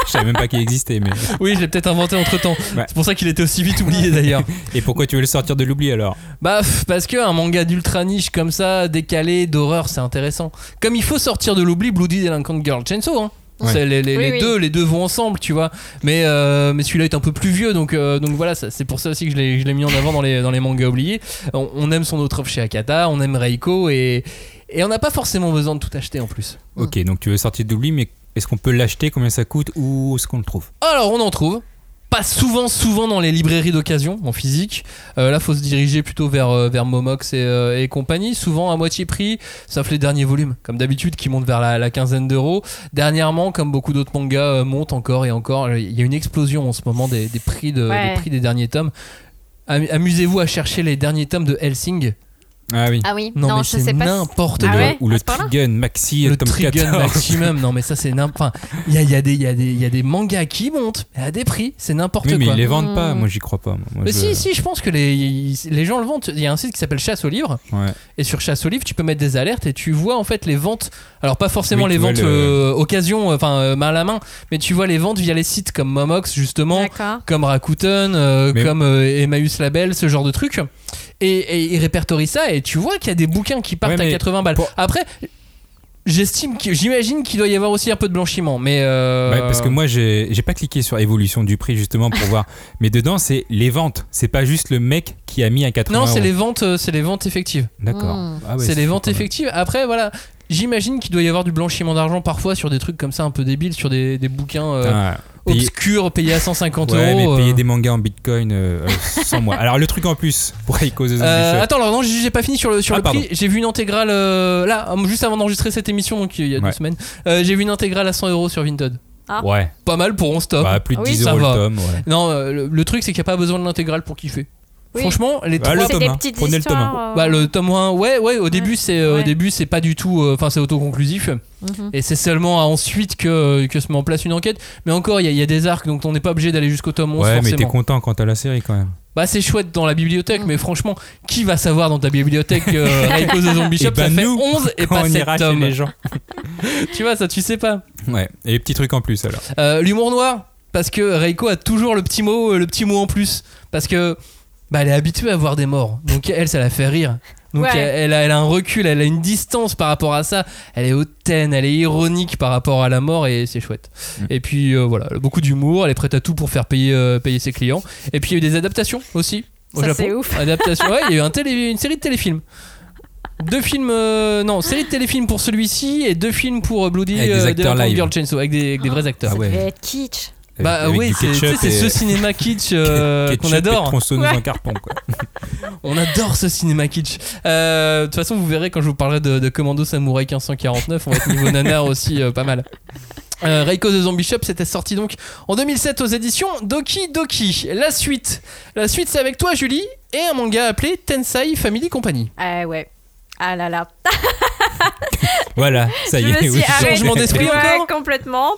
S2: je savais même pas qu'il existait. Mais...
S1: Oui, je l'ai peut-être inventé entre temps.
S2: Ouais.
S1: C'est pour ça qu'il était aussi vite oublié d'ailleurs.
S2: Et pourquoi tu veux le sortir de l'oubli alors?
S1: Bah, parce que un manga d'ultra niche comme ça, décalé, d'horreur, c'est intéressant. Comme il faut sortir de l'oubli, Bloody Delinquent Girl Chainsaw, hein.
S2: Ouais.
S1: Les, les-
S3: Oui,
S1: les
S3: oui.
S1: deux, les deux vont ensemble, tu vois. Mais, euh, mais celui-là est un peu plus vieux, donc, euh, donc voilà, c'est pour ça aussi que je l'ai je l'ai mis en avant dans les, dans les mangas oubliés. On, on aime son autre œuvre chez Akata, on aime Reiko, et, et on n'a pas forcément besoin de tout acheter en plus.
S2: Ok, donc tu veux sortir de l'oubli, mais est-ce qu'on peut l'acheter Combien ça coûte Où est-ce qu'on le trouve?
S1: Alors, on en trouve. Pas souvent, souvent dans les librairies d'occasion, en physique. Euh, là, faut se diriger plutôt vers, euh, vers Momox et, euh, et compagnie. Souvent à moitié prix, sauf les derniers volumes, comme d'habitude, qui montent vers la, la quinzaine d'euros. Dernièrement, comme beaucoup d'autres mangas, euh, montent encore et encore. Il y a une explosion en ce moment des, des prix, de,
S3: Ouais.
S1: des prix des derniers tomes. Am- Amusez-vous à chercher les derniers tomes de Helsing.
S2: Ah oui.
S3: Ah oui,
S1: Non,
S3: non,
S1: mais
S3: je
S1: c'est
S3: sais pas. si-
S1: n'importe
S3: Ah
S1: quoi.
S3: ouais
S2: Ou le
S3: point-là
S2: Trigun Maxi,
S1: Le Trigun
S2: 14.
S1: Maximum, non mais ça c'est n'importe. Enfin, il y a, il y, a des- y, y a mangas qui montent mais à des prix, c'est n'importe
S2: Oui, mais
S1: quoi.
S2: ils les vendent pas.
S3: Mm.
S2: Moi, j'y crois pas. moi.
S1: Mais
S2: je-
S1: si, si, je pense que les, les gens le vendent. Il y a un site qui s'appelle Chasse aux livres.
S2: Ouais.
S1: Et sur Chasse aux livres, tu peux mettre des alertes et tu vois en fait les ventes. Alors, pas forcément
S2: Oui,
S1: les ventes
S2: le-
S1: euh, occasion, enfin euh, main à la main, mais tu vois les ventes via les sites comme Momox, justement, comme Rakuten, euh,
S2: Mais-
S1: comme euh, Emmaüs Label, ce genre de trucs. Et, et ils répertorient ça et tu vois qu'il y a des bouquins qui partent
S2: Ouais,
S1: à
S2: mais
S1: 80 balles.
S2: pour-
S1: Après. J'estime, que- j'imagine qu'il doit y avoir aussi un peu de blanchiment, mais euh,
S2: Ouais, parce que moi, j'ai j'ai pas cliqué sur évolution du prix justement pour voir. Mais dedans, c'est les ventes. C'est pas juste le mec qui a mis à 80
S1: non, c'est
S2: euros.
S1: les ventes, euh, c'est les ventes effectives.
S2: D'accord.
S3: Mm.
S2: Ah ouais,
S1: c'est les ventes effectives. Après, voilà, j'imagine qu'il doit y avoir du blanchiment d'argent parfois sur des trucs comme ça un peu débiles, sur des, des bouquins euh,
S2: Ah,
S1: obscurs payés à 150
S2: Ouais, mais
S1: euros.
S2: payer
S1: euh.
S2: des mangas en bitcoin euh, euh, sans moi. Alors, le truc en plus pour Zombie
S1: Euh, attends, alors non, j'ai pas fini sur le, sur
S2: Ah,
S1: le
S2: pardon.
S1: prix. J'ai vu une intégrale euh, là, juste avant d'enregistrer cette émission, donc il y a deux semaines. Euh, j'ai vu une intégrale à 100 euros sur Vinted.
S3: Ah.
S2: Ouais.
S1: Pas mal pour 11 tomes.
S2: Bah, plus de
S3: Ah oui,
S2: 10
S1: ça
S2: euros le tome. Ouais.
S1: Non, euh, le, le truc c'est qu'il n'y a pas besoin de l'intégrale pour kiffer.
S3: Oui.
S1: Franchement, les
S2: Bah,
S1: trois
S2: le
S3: C'est
S2: tome
S3: des
S2: un.
S3: petites
S2: Prenez le tome un.
S3: histoires. euh,
S1: Bah le tome 1, ouais, ouais, au début c'est euh, au début c'est pas du tout euh, enfin c'est autoconclusif
S3: mhm.
S1: et c'est seulement ensuite que, que se met en place une enquête, mais encore il y, a- il y a des arcs donc on n'est pas obligé d'aller jusqu'au tome 11
S2: Ouais, mais t'es content quand t'as la série quand même.
S1: Bah c'est chouette dans la bibliothèque
S3: Mm.
S1: mais franchement, qui va savoir dans ta bibliothèque euh, Reiko the Zombie
S2: Eh
S1: Shop
S2: ben,
S1: ça fait
S2: nous,
S1: 11 et pas
S2: on
S1: 7
S2: ira chez
S1: tomes.
S2: les gens.
S1: Tu vois ça tu sais pas.
S2: Ouais. Et les petits trucs en plus alors.
S1: Euh, l'humour noir parce que Reiko a toujours le petit mot le petit mot en plus parce que bah elle est habituée à voir des morts donc elle ça la fait rire donc
S3: Ouais.
S1: elle, elle a, elle a un recul elle a une distance par rapport à ça elle est hautaine elle est ironique par rapport à la mort et c'est chouette
S2: Mm.
S1: et puis euh, voilà beaucoup d'humour elle est prête à tout pour faire payer euh, payer ses clients et puis il y a eu des adaptations aussi au
S3: Ça,
S1: Japon
S3: c'est ouf.
S1: adaptation ouais il y a eu un télé, une série de téléfilms deux films euh, non série de téléfilms pour celui-ci et deux films pour euh, Bloody
S2: Avec des
S1: euh,
S2: acteurs live.
S1: Girl Chainsaw avec des, avec des vrais acteurs
S2: Ah ouais.
S3: Ça devait être kitsch.
S1: Bah
S2: Avec
S1: oui, c'est tu sais,
S2: ketchup
S1: c'est
S2: et-
S1: ce cinéma kitsch euh, qu'on adore.
S2: tronçonneuse
S3: Ouais.
S2: en carton quoi.
S1: On adore ce cinéma kitsch. Euh, De toute façon, vous verrez quand je vous parlerai de, de Commando Samouraï 1549, on va être niveau nanar aussi euh, pas mal. Euh, Reiko the Zombie Shop, c'était sorti donc en 2007 aux éditions Doki Doki. La suite, la suite, c'est avec toi, Julie, et un manga appelé Tensai Family Company.
S3: Ah ouais. Ah là là.
S2: Voilà, ça y
S3: Je
S2: est. oui.
S1: Changement d'esprit
S3: Ouais,
S1: encore
S3: complètement.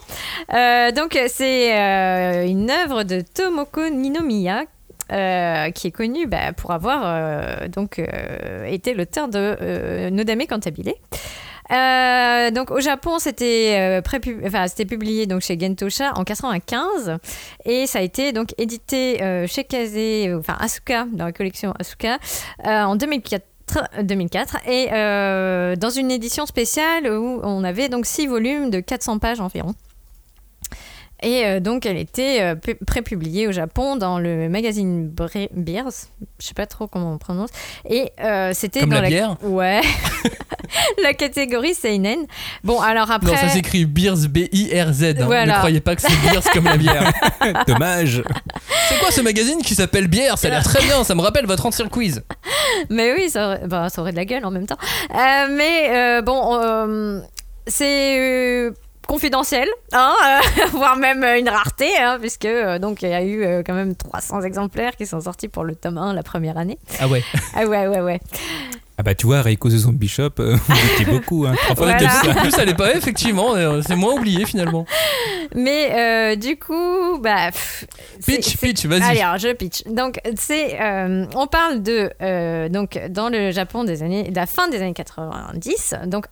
S3: Euh, donc c'est euh, une œuvre de Tomoko Ninomiya. euh, qui est connu bah, pour avoir euh, donc euh, été l'auteur de euh, Nodame Cantabile. Euh, donc au Japon, c'était euh, prépu- enfin, c'était publié donc chez Gentosha en 95 et ça a été donc édité euh, chez Kaze, enfin Asuka dans la collection Asuka euh, en 2004. 2004 et euh, dans une édition spéciale où on avait donc six volumes de 400 pages environ. Et euh, donc elle était euh, pu- prépubliée au Japon dans le magazine Bre- Beers, je sais pas trop comment on prononce. Et euh, c'était dans
S1: la bière
S3: Ouais. la catégorie seinen. Bon alors après
S1: Non, ça s'écrit Beers B-I-R-Z. hein.
S3: Voilà.
S1: Ne croyez pas que c'est Beers comme la bière.
S2: Dommage.
S1: C'est quoi ce magazine qui s'appelle Bière Ça a l'air très bien, ça me rappelle votre ancien quiz.
S3: Mais oui, ça aurait, bah, ça aurait de la gueule en même temps. Euh, mais euh, bon, euh, c'est euh, confidentiel, hein, euh, voire même euh, une rareté, hein, puisque euh, donc il y a eu euh, quand même 300 exemplaires qui sont sortis pour le tome 1 la première année.
S1: Ah ouais.
S3: Ah ouais, ouais, ouais.
S2: Ah bah tu vois, Reiko the Zombie Shop, euh, vous étiez beaucoup. Hein, fois
S3: Voilà.
S2: ça.
S1: plus, elle est pas effectivement, euh, c'est moins oublié finalement.
S3: Mais euh, du coup, bah. pff,
S1: Pitch, pitch, vas-y.
S3: Allez, alors je pitch. Donc, c'est, euh, on parle de, euh, donc, dans le Japon des années, de la fin des années 90, donc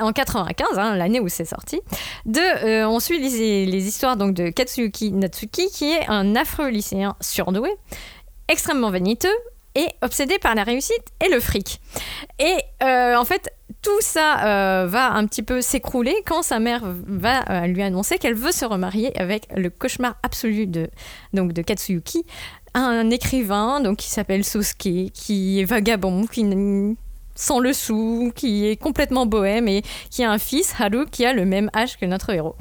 S3: en 95, hein, l'année où c'est sorti, de, euh, on suit les, histoires donc de Katsuyuki Natsuki, qui est un affreux lycéen surdoué, extrêmement vaniteux et obsédé par la réussite et le fric. Et euh, en fait, tout ça euh, va un petit peu s'écrouler quand sa mère va lui annoncer qu'elle veut se remarier avec le cauchemar absolu de, donc de Katsuyuki, un écrivain donc, qui s'appelle Sosuke, qui est vagabond, qui sans le sou, qui est complètement bohème et qui a un fils, Haru, qui a le même âge que notre héros.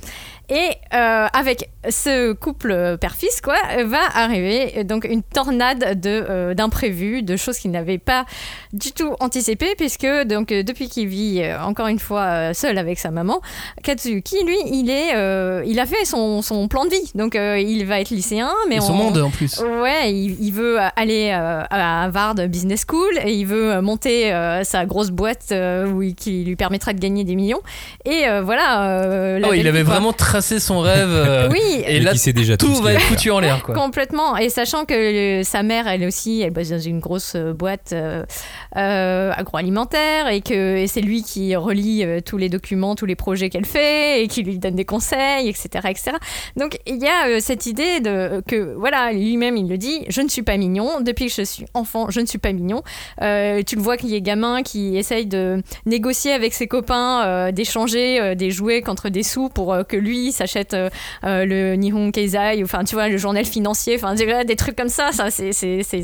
S3: Et euh, avec ce couple père-fils, quoi, va arriver donc une tornade de euh, d'imprévus, de choses qu'il n'avait pas du tout anticipées, puisque donc euh, depuis qu'il vit euh, encore une fois seul avec sa maman, Katsuki, lui, il est, euh, il a fait son, son plan de vie. Donc il va être lycéen, mais
S1: Et son
S3: on-
S1: monde en plus.
S3: Ouais, il, il veut aller à Harvard Business School et il veut monter sa grosse boîte où il- qui lui permettra de gagner des millions. Et voilà. la
S1: Oh, il avait
S3: vie, quoi.
S1: Tracé son rêve. euh,
S3: Oui.
S1: Et
S2: Mais
S1: là,
S2: déjà tout
S1: va être foutu en l'air.
S3: Complètement. Et sachant que sa mère, elle aussi, elle bosse dans une grosse euh, boîte euh, agroalimentaire et que et c'est lui qui relie euh, tous les documents, tous les projets qu'elle fait et qui lui donne des conseils, etc. etc. Donc il y a euh, cette idée de que, voilà, lui-même, il le dit, je ne suis pas mignon. Depuis que je suis enfant, je ne suis pas mignon. Euh, tu le vois qu'il y a gamin qui essaye de négocier avec ses copains, euh, d'échanger euh, des jouets contre des sous pour euh, que lui s'achète euh, euh, le Nihon Keizai, enfin tu vois, le journal financier, enfin des trucs comme ça, ça c'est-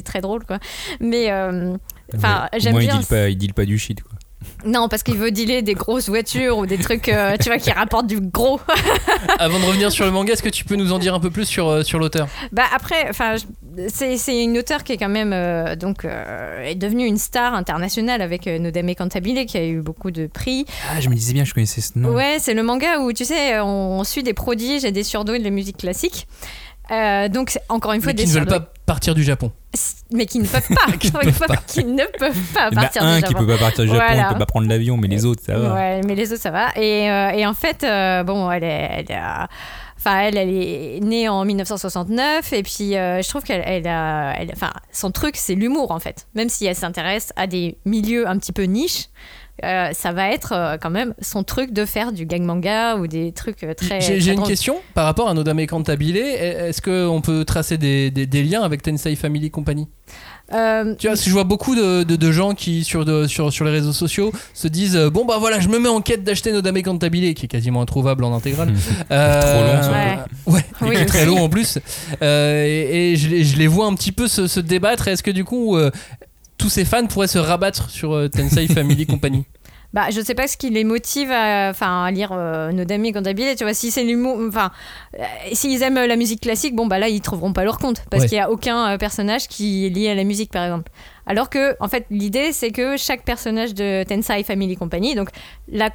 S3: très drôle quoi. Mais euh, enfin
S2: Ouais.
S3: J'aime bien.
S2: il deal pas, il deal pas du shit. Quoi.
S3: Non, parce qu'il veut dealer des grosses voitures ou des trucs, euh, tu vois, qui rapportent du gros.
S1: Avant de revenir sur le manga, est-ce que tu peux nous en dire un peu plus sur, euh, sur l'auteur?
S3: Bah après, enfin, c'est c'est une auteure qui est quand même euh, donc euh, est devenue une star internationale avec euh, Nodame Cantabile qui a eu beaucoup de prix.
S2: Ah, je me disais bien, je connaissais ce nom.
S3: Ouais, c'est le manga où tu sais, on, suit des prodiges et des surdoués de la musique classique. Euh, donc encore une fois
S1: Mais
S3: des
S1: qui ne veulent pas partir du Japon.
S3: mais qui ne peuvent pas,
S1: Qui ne
S3: encore une
S1: peuvent
S3: fois,
S1: pas.
S3: qui ne peuvent pas
S2: Il y en a
S3: partir
S2: un
S3: du
S2: qui
S3: Japon.
S2: peut pas partir du Japon,
S3: Voilà.
S2: il peut pas prendre l'avion, mais les autres, ça va.
S3: Ouais, mais les autres, ça va. Et, euh, et en fait, euh, bon, elle est. Elle a- Enfin, elle, elle est née en 1969 et puis euh, je trouve qu'elle elle a, elle- enfin, son truc c'est l'humour en fait. Même si elle s'intéresse à des milieux un petit peu niches, euh, ça va être euh, quand même son truc de faire du gang manga ou des trucs euh, très.
S1: J'ai
S3: très
S1: une question par rapport à Nodame Cantabile. Est-ce qu'on peut tracer des, des- des liens avec Tensei Family Company?
S3: Euh,
S1: Tu vois, parce que je vois beaucoup de, de- de gens qui, sur, de- sur, sur les réseaux sociaux, se disent Bon, bah voilà, je me mets en quête d'acheter Nodame Cantabile, qui est quasiment introuvable en intégrale. Euh,
S2: Trop long.
S1: Ouais, ouais
S3: Oui,
S1: qui est très long en plus. Euh, et et je, les- je les vois un petit peu se, se débattre. Est-ce que du coup, euh, tous ces fans pourraient se rabattre sur euh, Tensei Family Company
S3: Bah, je sais pas ce qui les motive à, enfin, à lire euh, Nodame Cantabile. Tu vois, si c'est l'humour, enfin, euh, s'ils aiment la musique classique, bon bah là ils trouveront pas leur compte parce
S1: Ouais.
S3: qu'il y a aucun euh, personnage qui est lié à la musique, par exemple. Alors que, en fait, l'idée c'est que chaque personnage de Tensai Family Company, donc la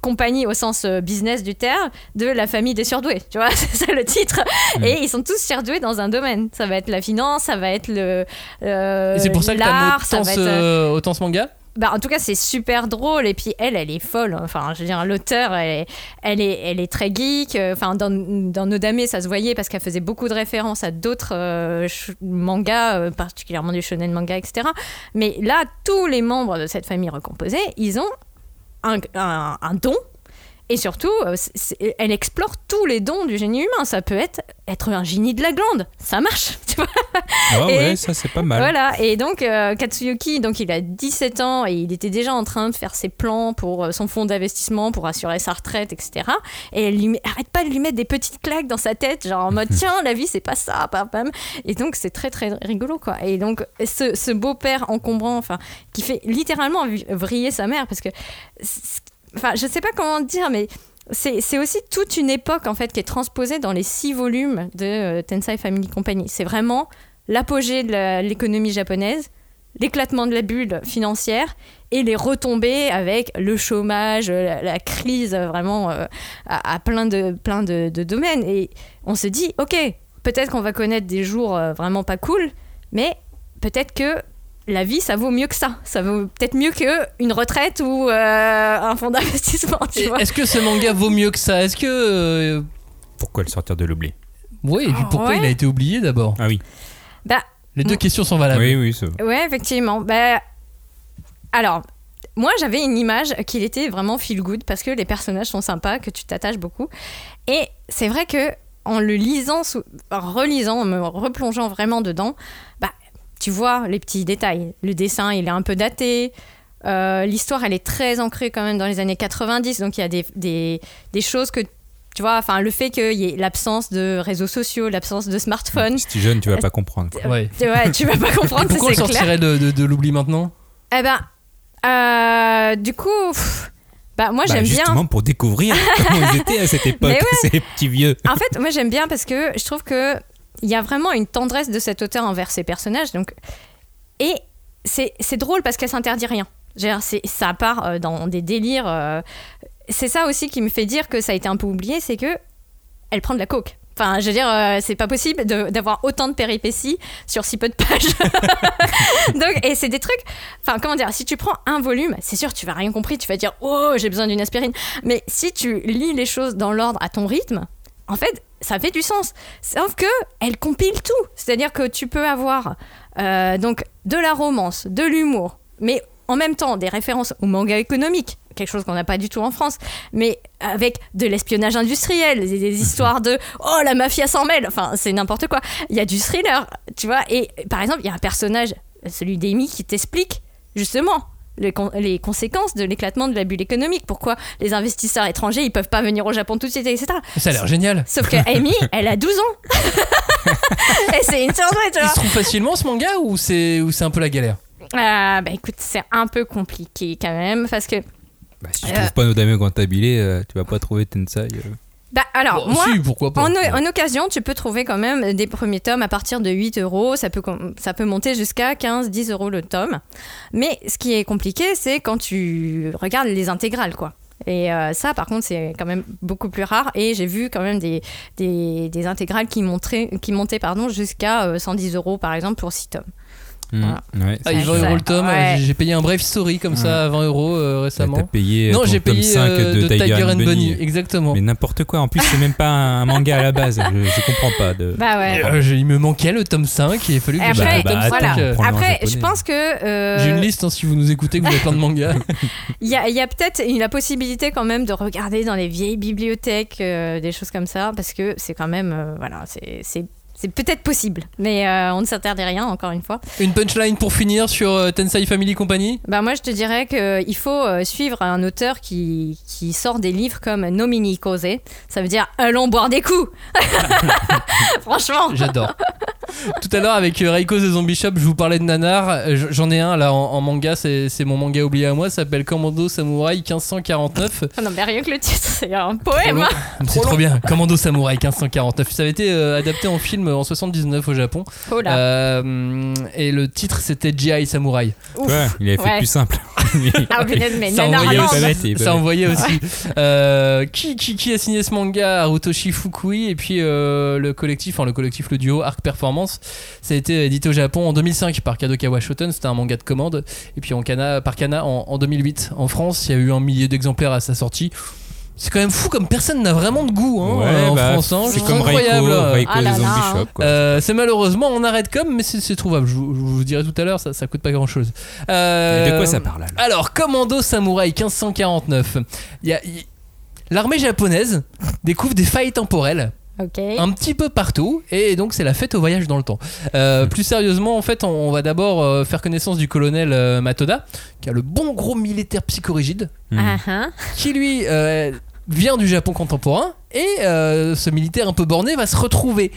S3: compagnie au sens euh, business du terme de la famille des surdoués. Tu vois, c'est ça le titre.
S1: Mm.
S3: Et ils sont tous surdoués dans un domaine. Ça va être la finance, ça va être le. euh,
S1: Et c'est pour ça que
S3: ça
S1: autant,
S3: va être, euh,
S1: autant ce manga
S3: bah, en tout cas, c'est super drôle. Et puis, elle, elle est folle. Enfin, je veux dire, l'auteur, elle est, elle, est, elle est très geek. Enfin, dans, dans Nodame, ça se voyait parce qu'elle faisait beaucoup de références à d'autres euh, mangas, euh, particulièrement du shonen manga, etc. Mais là, tous les membres de cette famille recomposée, ils ont un, un, un don. Et surtout, euh, elle explore tous les dons du génie humain. Ça peut être être un génie de la glande. Ça marche, tu vois.
S2: Ah
S3: Et-
S2: ouais, ça c'est pas mal.
S3: Voilà, et donc euh, Katsuyuki, donc il a 17 ans et il était déjà en train de faire ses plans pour euh, son fonds d'investissement, pour assurer sa retraite, etc. Et elle lui arrête pas de lui mettre des petites claques dans sa tête, genre en mode tiens, la vie c'est pas ça, pam, pam. Et donc c'est très très rigolo quoi. Et donc ce, ce beau-père encombrant, enfin, qui fait littéralement vriller sa mère parce que, c'est- enfin, je sais pas comment dire, mais c'est aussi toute une époque en fait qui est transposée dans les six volumes de euh, Tensai Family Company. C'est vraiment l'apogée de l'économie japonaise, l'éclatement de la bulle financière et les retombées avec le chômage, euh, la, crise euh, vraiment euh, à, plein, de, domaines. Et on se dit, ok, peut-être qu'on va connaître des jours vraiment pas cool, mais peut-être que la vie, ça vaut mieux que ça. Ça vaut peut-être mieux qu'une retraite ou euh, un fonds d'investissement.
S1: Est-ce que ce manga vaut mieux que ça? Est-ce que. euh,
S2: Pourquoi le sortir de l'oubli?
S1: Oui, et puis pourquoi
S3: Ouais.
S1: il a été oublié d'abord?
S2: Ah oui.
S3: Bah,
S1: Les deux questions sont valables.
S2: Oui, oui, ça.
S3: Ouais, effectivement. Bah, alors, moi, j'avais une image qu'il était vraiment feel good parce que les personnages sont sympas, que tu t'attaches beaucoup. Et c'est vrai que en le lisant, en relisant, en me replongeant vraiment dedans, bah, tu vois les petits détails. Le dessin, il est un peu daté. Euh, L'histoire, elle est très ancrée quand même dans les années 90, donc il y a des, des, des choses que tu vois, enfin le fait qu'il y ait l'absence de réseaux sociaux, l'absence de smartphones,
S2: Si tu es jeune, tu vas pas comprendre. quoi.
S1: Ouais.
S3: tu vas pas comprendre,
S1: Pourquoi on
S3: c'est
S1: le
S3: clair.
S1: sortirait de, de- de l'oubli maintenant?
S3: Eh ben, euh, du coup, pff, bah moi
S2: Bah,
S3: j'aime bien.
S2: justement pour découvrir comment ils étaient à cette époque,
S3: ouais.
S2: ces petits vieux.
S3: En fait, moi j'aime bien parce que je trouve que il y a vraiment une tendresse de cet auteur envers ses personnages. Donc, et c'est drôle parce qu'elle s'interdit rien. Ça part euh, dans des délires. euh, c'est ça aussi qui me fait dire que ça a été un peu oublié, c'est que elle prend de la coke. Enfin, je veux dire, euh, c'est pas possible d'avoir autant de péripéties sur si peu de pages. Donc, et c'est des trucs. Enfin, comment dire Si tu prends un volume, c'est sûr, tu vas rien compris. Tu vas dire, oh, j'ai besoin d'une aspirine. Mais si tu lis les choses dans l'ordre à ton rythme, en fait, ça fait du sens. Sauf que elle compile tout. C'est-à-dire que tu peux avoir euh, donc de la romance, de l'humour, mais en même temps des références au manga économique, quelque chose qu'on n'a pas du tout en France, mais avec de l'espionnage industriel, des, des histoires de oh la mafia s'en mêle, enfin c'est n'importe quoi. Il y a du thriller, tu vois. Et par exemple, il y a un personnage, celui d'Amy, qui t'explique justement les, con- les conséquences de l'éclatement de la bulle économique. Pourquoi les investisseurs étrangers ils peuvent pas venir au Japon tout de suite, etc.
S1: Ça a l'air génial.
S3: Sauf que Amy, elle a 12 ans. Et c'est une tu
S1: Il
S3: vois.
S1: se trouve facilement ce manga ou c'est ou c'est un peu la galère?
S3: Ah, bah écoute, c'est un peu compliqué quand même parce que.
S2: Bah, si tu
S3: Euh.
S2: trouves pas nos dames comptabilés, euh, tu vas pas trouver Tensai. Euh.
S3: Bah alors,
S1: Bon,
S3: moi.
S1: si, pourquoi pas
S3: En, occasion, tu peux trouver quand même des premiers tomes à partir de 8 euros. Ça peut, ça peut monter jusqu'à 15-10 euros le tome. Mais ce qui est compliqué, c'est quand tu regardes les intégrales, quoi. Et euh, ça, par contre, c'est quand même beaucoup plus rare. Et j'ai vu quand même des, des, des intégrales qui, montraient, qui montaient pardon, jusqu'à euh, 110 euros, par exemple, pour 6 tomes.
S2: Hmm, ouais,
S1: Ah,
S2: c'est
S1: il 20
S3: ça-
S1: euros le tome.
S3: ouais.
S1: J'ai- payé un bref story comme ça à 20 euros euh,
S2: Bah,
S1: récemment.
S2: T'as payé euh,
S1: non, j'ai
S2: tome
S1: payé
S2: 5
S1: euh,
S2: de, Tiger, and Bunny.
S1: exactement.
S2: Mais n'importe quoi. En plus, c'est même pas un manga à la base. Je, je comprends pas. De...
S3: Bah ouais.
S1: Euh, il me manquait le tome 5 et il a fallu que tome
S2: bah,
S1: 5.
S2: attends, prends-le en
S3: Après, je pense que. euh,
S1: J'ai une liste hein, si vous nous écoutez, que vous avez plein de mangas.
S3: Il y a, y a peut-être la possibilité quand même de regarder dans les vieilles bibliothèques euh, des choses comme ça, parce que c'est quand même, euh, voilà, c'est- c'est peut-être possible, mais euh, on ne s'interdit rien, encore une fois.
S1: Une punchline pour finir sur euh, Tensai Family Company?
S3: Bah moi, je te dirais qu'il faut euh, suivre un auteur qui, qui sort des livres comme Nomini Cose, ça veut dire allons boire des coups. Franchement.
S1: J'adore. Tout à l'heure avec euh, Reiko The Zombie Shop, je vous parlais de Nanar. Euh, J'en ai un là en, en manga, c'est c'est mon manga oublié à moi, ça s'appelle Commando Samouraï 1549.
S3: Ah non, mais rien que le titre, c'est un
S1: Trop
S3: poème. hein.
S1: C'est trop bien. Commando Samouraï 1549. Ça avait été euh, adapté en film en 79 au Japon.
S3: Oh là.
S1: Euh, et le titre c'était G.I. Samouraï.
S3: Ouf.
S2: Ouais, il avait fait
S3: Ouais.
S2: plus simple.
S3: Ah, mais
S1: Ça envoyait
S2: pas
S1: Ça envoyait aussi. Euh, qui, qui, qui a signé ce manga? Harutoshi Fukui et puis euh, le collectif, enfin le collectif, le duo Arc Performance. Ça a été édité au Japon en 2005 par Kadokawa Shoten. C'était un manga de commande. Et puis en Kana, par Kana en, en 2008. En France, il y a eu un millier d'exemplaires à sa sortie. C'est quand même fou comme personne n'a vraiment de goût hein,
S2: Ouais,
S1: euh, en
S2: bah,
S1: France. hein.
S2: c'est comme
S1: incroyable.
S3: Ah.
S1: Euh, c'est malheureusement en arrêt de com, mais c'est c'est trouvable. Je vous, je vous dirai tout à l'heure, ça, ça coûte pas grand chose.
S2: De quoi ça parle alors
S1: Alors, Commando Samouraï 1549. Il y a- il- L'armée japonaise découvre des failles temporelles Un petit peu partout et donc c'est la fête au voyage dans le temps. Euh, plus sérieusement, en fait, on, on va d'abord euh, faire connaissance du colonel euh, Matoda, qui a le bon gros militaire psychorigide,
S2: Hmm.
S3: Ah.
S1: qui lui euh, vient du Japon contemporain et euh, ce militaire un peu borné va se retrouver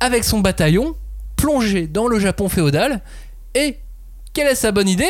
S1: avec son bataillon plongé dans le Japon féodal et quelle est sa bonne idée?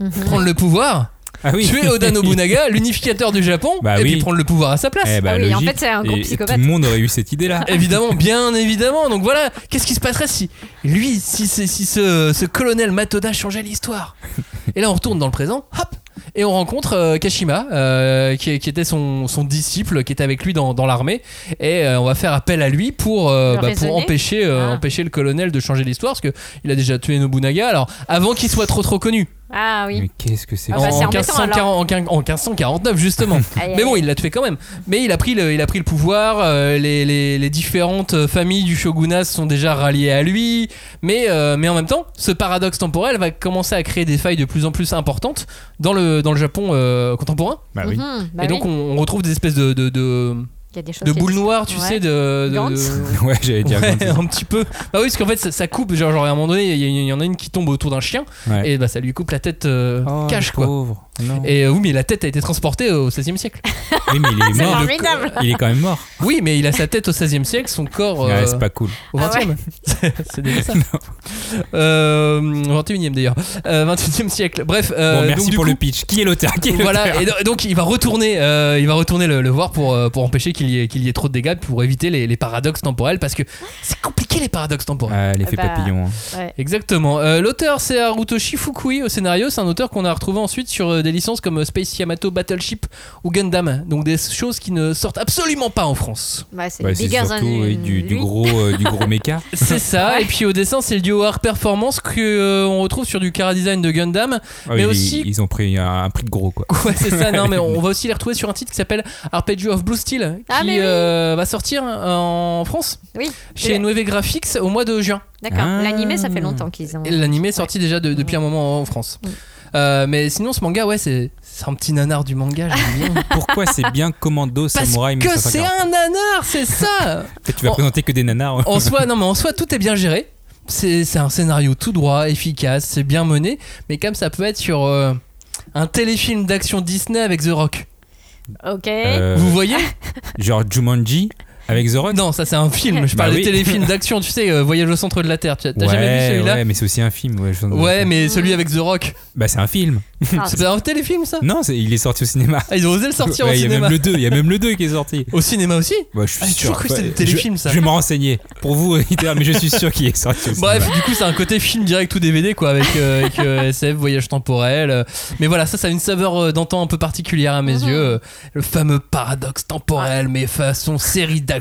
S3: Mhm.
S1: Prendre le pouvoir,
S2: Ah oui.
S1: tuer Oda Nobunaga, l'unificateur du Japon,
S2: Bah
S1: et
S2: oui.
S1: puis prendre le pouvoir à sa place.
S2: Eh bah,
S3: Ah oui, en fait, c'est un gros
S2: Et- et
S3: psychopathe.
S2: Tout le monde aurait eu cette idée-là.
S1: Évidemment, bien évidemment. Donc voilà, qu'est-ce qui se passerait si lui, si, ce- si ce, ce colonel Matoda changeait l'histoire? Et là, on retourne dans le présent, hop, et on rencontre euh, Kashima, euh, qui, qui était son, son disciple, qui était avec lui dans, dans l'armée, et euh, on va faire appel à lui pour, euh, bah, pour empêcher, euh,
S3: Ah.
S1: empêcher le colonel de changer l'histoire, parce que il a déjà tué Nobunaga. Alors, avant qu'il soit trop trop connu,
S3: Ah oui.
S2: Mais qu'est-ce que c'est
S3: Ah bah,
S1: en, 1540 en quin- en 1549 justement. Mais bon, il l'a tué quand même. Mais il a pris le, il a pris le pouvoir. euh, les, les- les différentes euh, familles du shogunat sont déjà ralliées à lui. Mais, euh, mais en même temps, ce paradoxe temporel va commencer à créer des failles de plus en plus importantes dans le, dans le Japon euh, contemporain.
S2: Bah oui.
S3: Mhm, bah
S1: Et donc,
S3: oui.
S1: on, on retrouve des espèces de, de, de,
S3: il y a des choses
S1: de boules noires, tu
S3: Ouais.
S1: sais, de. de- de-
S2: Ouais, j'allais dire.
S1: Ouais, un petit peu. Bah oui, parce qu'en fait, ça, ça coupe. Genre, genre, à un moment donné, il y, en a une qui tombe autour d'un chien.
S2: Ouais.
S1: Et bah, ça lui coupe la tête euh,
S2: Oh,
S1: cache, quoi.
S2: pauvre. Non.
S1: Et euh, oui, mais la tête a été transportée au XVIe siècle.
S2: Oui, mais il est
S3: C'est
S2: mort.
S3: formidable.
S2: Il est quand même mort.
S1: Oui, mais il a sa tête au XVIe siècle, son corps euh,
S2: Ouais, c'est pas cool.
S1: au
S3: Ah
S1: 20e. c'est déjà ça. Euh, 21e d'ailleurs. Euh, 21e siècle. Bref. euh,
S2: Bon, merci
S1: du
S2: pour
S1: coup,
S2: le pitch. Qui est l'auteur? Qui est
S1: Voilà,
S2: l'auteur
S1: et do- donc il va retourner, euh, il va retourner le, le voir pour, euh, pour empêcher qu'il y, ait- qu'il y ait trop de dégâts, pour éviter les, les paradoxes temporels, parce que c'est compliqué les paradoxes temporels.
S2: Ah, l'effet
S3: Bah,
S2: papillon. hein.
S3: Ouais.
S1: Exactement. Euh, L'auteur c'est Harutoshi Fukui au scénario. C'est un auteur qu'on a retrouvé ensuite sur euh, des licences comme Space Yamato Battleship ou Gundam. Donc des choses qui ne sortent absolument pas en France.
S3: Bah, c'est
S2: Bah, surtout oui, du, du gros, euh, du gros méca.
S1: C'est ça. Et puis au dessin c'est le duo Art Performance que euh, on retrouve sur du Cara Design de Gundam.
S2: Ah,
S1: Mais
S2: ils,
S1: aussi-
S2: ils ont pris un, un prix de gros quoi.
S1: Ouais c'est ça. Non mais on va aussi les retrouver sur un titre qui s'appelle Arpeggio of Blue Steel
S3: Ah,
S1: qui
S3: oui.
S1: euh, va sortir en France
S3: Oui.
S1: chez Nueve Graphics au mois de juin.
S3: D'accord.
S2: Ah.
S3: L'animé, ça fait longtemps qu'ils ont.
S1: L'animé est sorti déjà de- depuis un moment en France. Euh, mais sinon ce manga ouais c'est un petit nanar du manga j'aime bien.
S2: Pourquoi c'est bien Commando
S1: Parce
S2: Samurai
S1: que c'est
S2: 1940
S1: un nanar, c'est ça
S2: Tu vas
S1: en-
S2: présenter que des nanars.
S1: En soi, non mais en soi, tout est bien géré. C'est c'est un scénario tout droit, efficace, c'est bien mené. Mais comme ça peut être sur euh, un téléfilm d'action Disney avec The Rock.
S3: Ok.
S2: Euh,
S1: Vous voyez
S2: Genre Jumanji avec The Rock
S1: Non, ça c'est un film. Je
S2: Bah
S1: parle
S2: oui.
S1: des téléfilms d'action, tu sais, euh, Voyage au centre de la Terre. Tu- T'as
S2: ouais,
S1: jamais vu celui-là
S2: Ouais, mais c'est aussi un film. Ouais,
S1: Ouais, mais celui avec The Rock.
S2: Bah, c'est un film.
S3: Ah,
S1: C'est pas un téléfilm ça
S2: Non, il est sorti au cinéma.
S1: Ah, ils ont osé le sortir
S2: Ouais,
S1: au
S2: il y a
S1: cinéma.
S2: même le 2, il y a même le 2 qui est sorti.
S1: Au cinéma aussi
S2: je suis
S1: Ah,
S2: sûr.
S1: toujours cru que c'était des téléfilms,
S2: je-
S1: ça.
S2: Je vais me renseigner. Pour vous, mais je suis sûr qu'il est sorti au
S1: Bref,
S2: cinéma.
S1: du coup, c'est un côté film direct ou DVD, quoi, avec, euh, avec, euh, SF, voyage temporel. Mais voilà, ça, ça a une saveur d'antan un peu particulière à mes
S3: Mhm.
S1: yeux. Le fameux paradoxe temporel, mais façon série d'action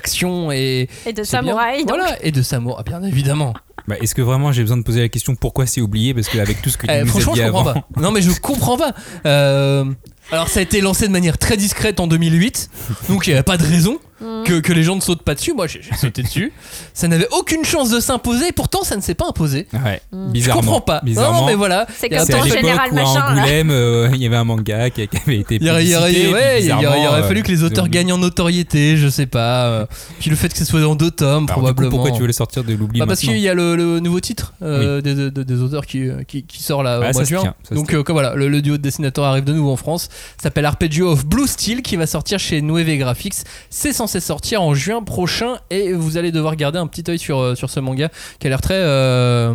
S1: et.
S3: Et de
S1: bien.
S3: samouraï. donc.
S1: Voilà, et de samouraï, bien évidemment.
S2: Bah, Est-ce que vraiment j'ai besoin de poser la question pourquoi c'est oublié? Parce qu'avec tout ce que tu
S1: Eh,
S2: nous as
S1: franchement,
S2: dit
S1: je comprends
S2: avant.
S1: pas. Non, mais je comprends pas. Euh, alors, ça a été lancé de manière très discrète en 2008, donc il n'y avait pas de raison
S3: Mhm.
S1: que, que les gens ne sautent pas dessus. Moi, j'ai sauté dessus. Ça n'avait aucune chance de s'imposer, pourtant, ça ne s'est pas imposé.
S2: Ouais,
S3: Mm.
S1: Je
S2: bizarrement.
S1: comprends pas.
S2: Bizarrement.
S1: Non, mais voilà.
S3: C'est comme ton général
S2: à
S3: machin.
S2: Angoulême, euh, il y avait un manga qui, qui avait été
S1: Il il y aurait- ouais, il
S2: euh,
S1: fallu que les auteurs
S2: ils ont-
S1: gagnent en notoriété, je sais pas. euh, Puis le fait que ce soit dans deux tomes,
S2: Alors, du coup,
S1: probablement.
S2: pourquoi tu veux le sortir de l'oubli
S1: Bah, parce qu'il y a le, le nouveau titre euh, des, des- des auteurs qui, euh, qui, qui sort là
S2: Ah,
S1: au mois
S2: ça
S1: de juin. Donc euh, comme voilà, le, le duo de dessinateurs arrive de nouveau en France. S'appelle Arpeggio of Blue Steel qui va sortir chez Nueve Graphics. C'est censé sortir en juin prochain et vous allez devoir garder un petit œil sur, euh, sur ce manga qui a l'air très euh,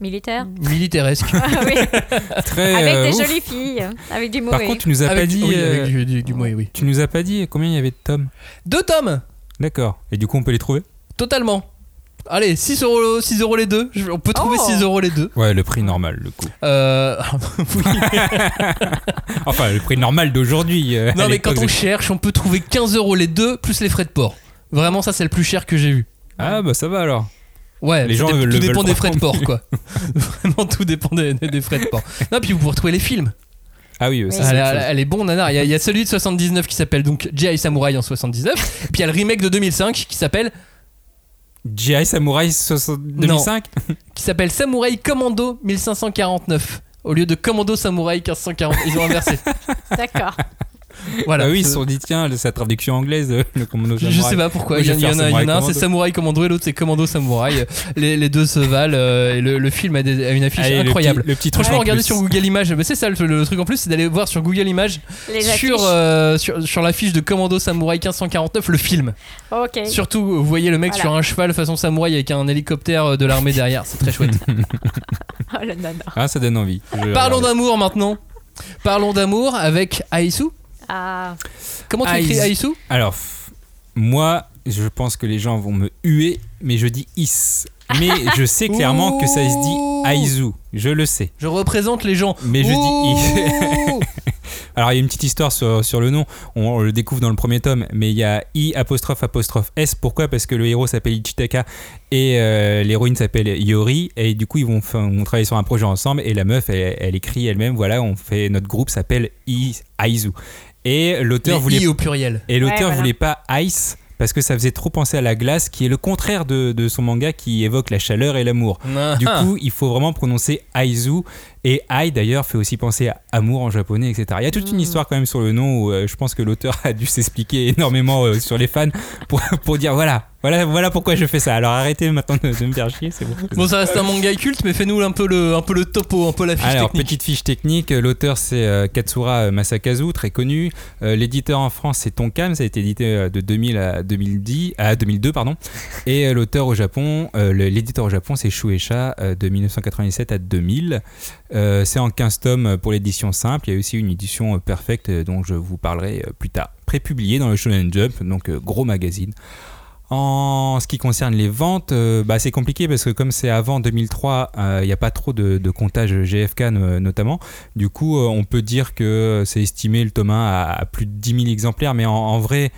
S3: Militaire.
S1: militaresque.
S3: Ah oui.
S2: Très,
S3: Avec
S2: euh,
S3: des
S2: ouf.
S3: jolies filles. Avec du
S2: Par
S3: moé.
S2: contre, tu nous as pas dit.
S1: oui,
S2: euh,
S1: avec du, du, oui.
S2: Tu nous as pas dit combien il y avait de tomes
S1: Deux tomes,
S2: D'accord. Et du coup, on peut les trouver
S1: totalement. Allez, 6 euros, 6 euros les deux. Je- On peut trouver
S3: Oh.
S1: 6 euros les deux.
S2: Ouais, le prix normal, le coup.
S1: Euh, oui.
S2: Enfin, le prix normal d'aujourd'hui. euh, à
S1: Non, mais
S2: l'époque,
S1: quand on cherche, on peut trouver 15 euros les deux plus les frais de port. Vraiment, ça, c'est le plus cher que j'ai vu.
S2: Ah, bah ça va alors.
S1: Ouais,
S2: Les
S1: ça
S2: gens
S1: dé-
S2: veulent-
S1: tout dépend des frais de port, quoi. Vraiment, tout dépend des, des frais de port. Non, puis vous pouvez retrouver les films.
S2: Ah oui, ça,
S1: Elle,
S2: c'est
S1: elle-
S2: autre chose.
S1: elle est bon, nanar. Il y, a- il y a celui de 79 qui s'appelle donc G.I. Samurai en 79. puis il y a le remake de 2005 qui s'appelle
S2: GI Samurai 60 2005
S1: qui s'appelle Samurai Commando 1549 au lieu de Commando Samurai 1540. Ils ont inversé.
S3: D'accord.
S1: Voilà.
S2: Ah oui, ils se sont dit, tiens, sa traduction anglaise, euh, le commando
S1: Je
S2: samouraï.
S1: sais pas pourquoi. Il y, en- y a,
S2: faire
S1: il y en a un, c'est. Samurai Commando et l'autre c'est Commando Samurai. les, les deux se valent euh, et le, le film a, des- a une affiche
S2: Allez, le
S1: incroyable.
S2: petit- le petit truc
S1: Franchement,
S2: en
S1: regardez sur Google Images. Mais c'est ça le, le truc en plus, c'est d'aller voir sur Google Images sur, euh, sur, sur l'affiche de Commando Samurai 1549, le film.
S3: Ok.
S1: Surtout, vous voyez le mec
S3: Voilà.
S1: sur un cheval façon samouraï avec un hélicoptère de l'armée derrière. C'est très chouette.
S3: Oh le nana.
S2: Ah, ça donne envie.
S1: Parlons d'amour maintenant. Parlons d'amour avec Aisu.
S3: Ah.
S1: Comment tu écris. Aisu
S2: Alors, moi, je pense que les gens vont me huer, mais je dis is. Mais je sais clairement que ça se dit Aizu. Je le sais.
S1: Je représente les gens.
S2: Mais je dis i.
S1: Ouh.
S2: Alors, il y a une petite histoire sur, sur le nom. On, on le découvre dans le premier tome, mais il y a I apostrophe apostrophe S. Pourquoi? Parce que le héros s'appelle Ichitaka et euh, l'héroïne s'appelle Yori. Et du coup, ils vont travailler sur un projet ensemble. Et la meuf, elle, elle écrit elle-même voilà, on fait notre groupe s'appelle I Aizu. Et l'auteur voulait
S1: I au pluriel.
S2: Et l'auteur
S3: Ouais, voilà.
S2: voulait pas Ice parce que ça faisait trop penser à la glace, qui est le contraire de, de son manga qui évoque la chaleur et l'amour. Du
S1: Ah.
S2: coup, il faut vraiment prononcer Aizu. Et Ai d'ailleurs fait aussi penser à amour en japonais, etc. Il y a toute
S3: Mm.
S2: une histoire quand même sur le nom où euh, je pense que l'auteur a dû s'expliquer énormément euh, sur les fans pour, pour dire voilà, voilà, voilà pourquoi je fais ça. Alors arrêtez maintenant de, de me faire chier, c'est bon.
S1: Bon, ça reste un manga culte, mais fais-nous un peu le, un peu le topo, un peu la fiche
S2: Alors,
S1: technique.
S2: petite fiche technique, euh, l'auteur c'est euh, Katsura Masakazu, très connu. Euh, L'éditeur en France c'est Tonkam, ça a été édité euh, de 2000 à 2010, à 2002 pardon. Et euh, l'auteur au Japon, euh, l'éditeur au Japon c'est Shueisha euh, de 1997 à 2000. Euh, c'est en 15 tomes pour l'édition simple. Il y a aussi une édition euh, perfecte euh, dont je vous parlerai plus tard. Prépublié dans le Shonen Jump, donc gros magazine. En ce qui concerne les ventes, euh, bah, c'est compliqué parce que comme c'est avant 2003, euh, il n'y a pas trop de, de comptage GFK no- notamment. Du coup, euh, on peut dire que c'est estimé le tome 1 à, à plus de 10 000 exemplaires, mais en, en vrai,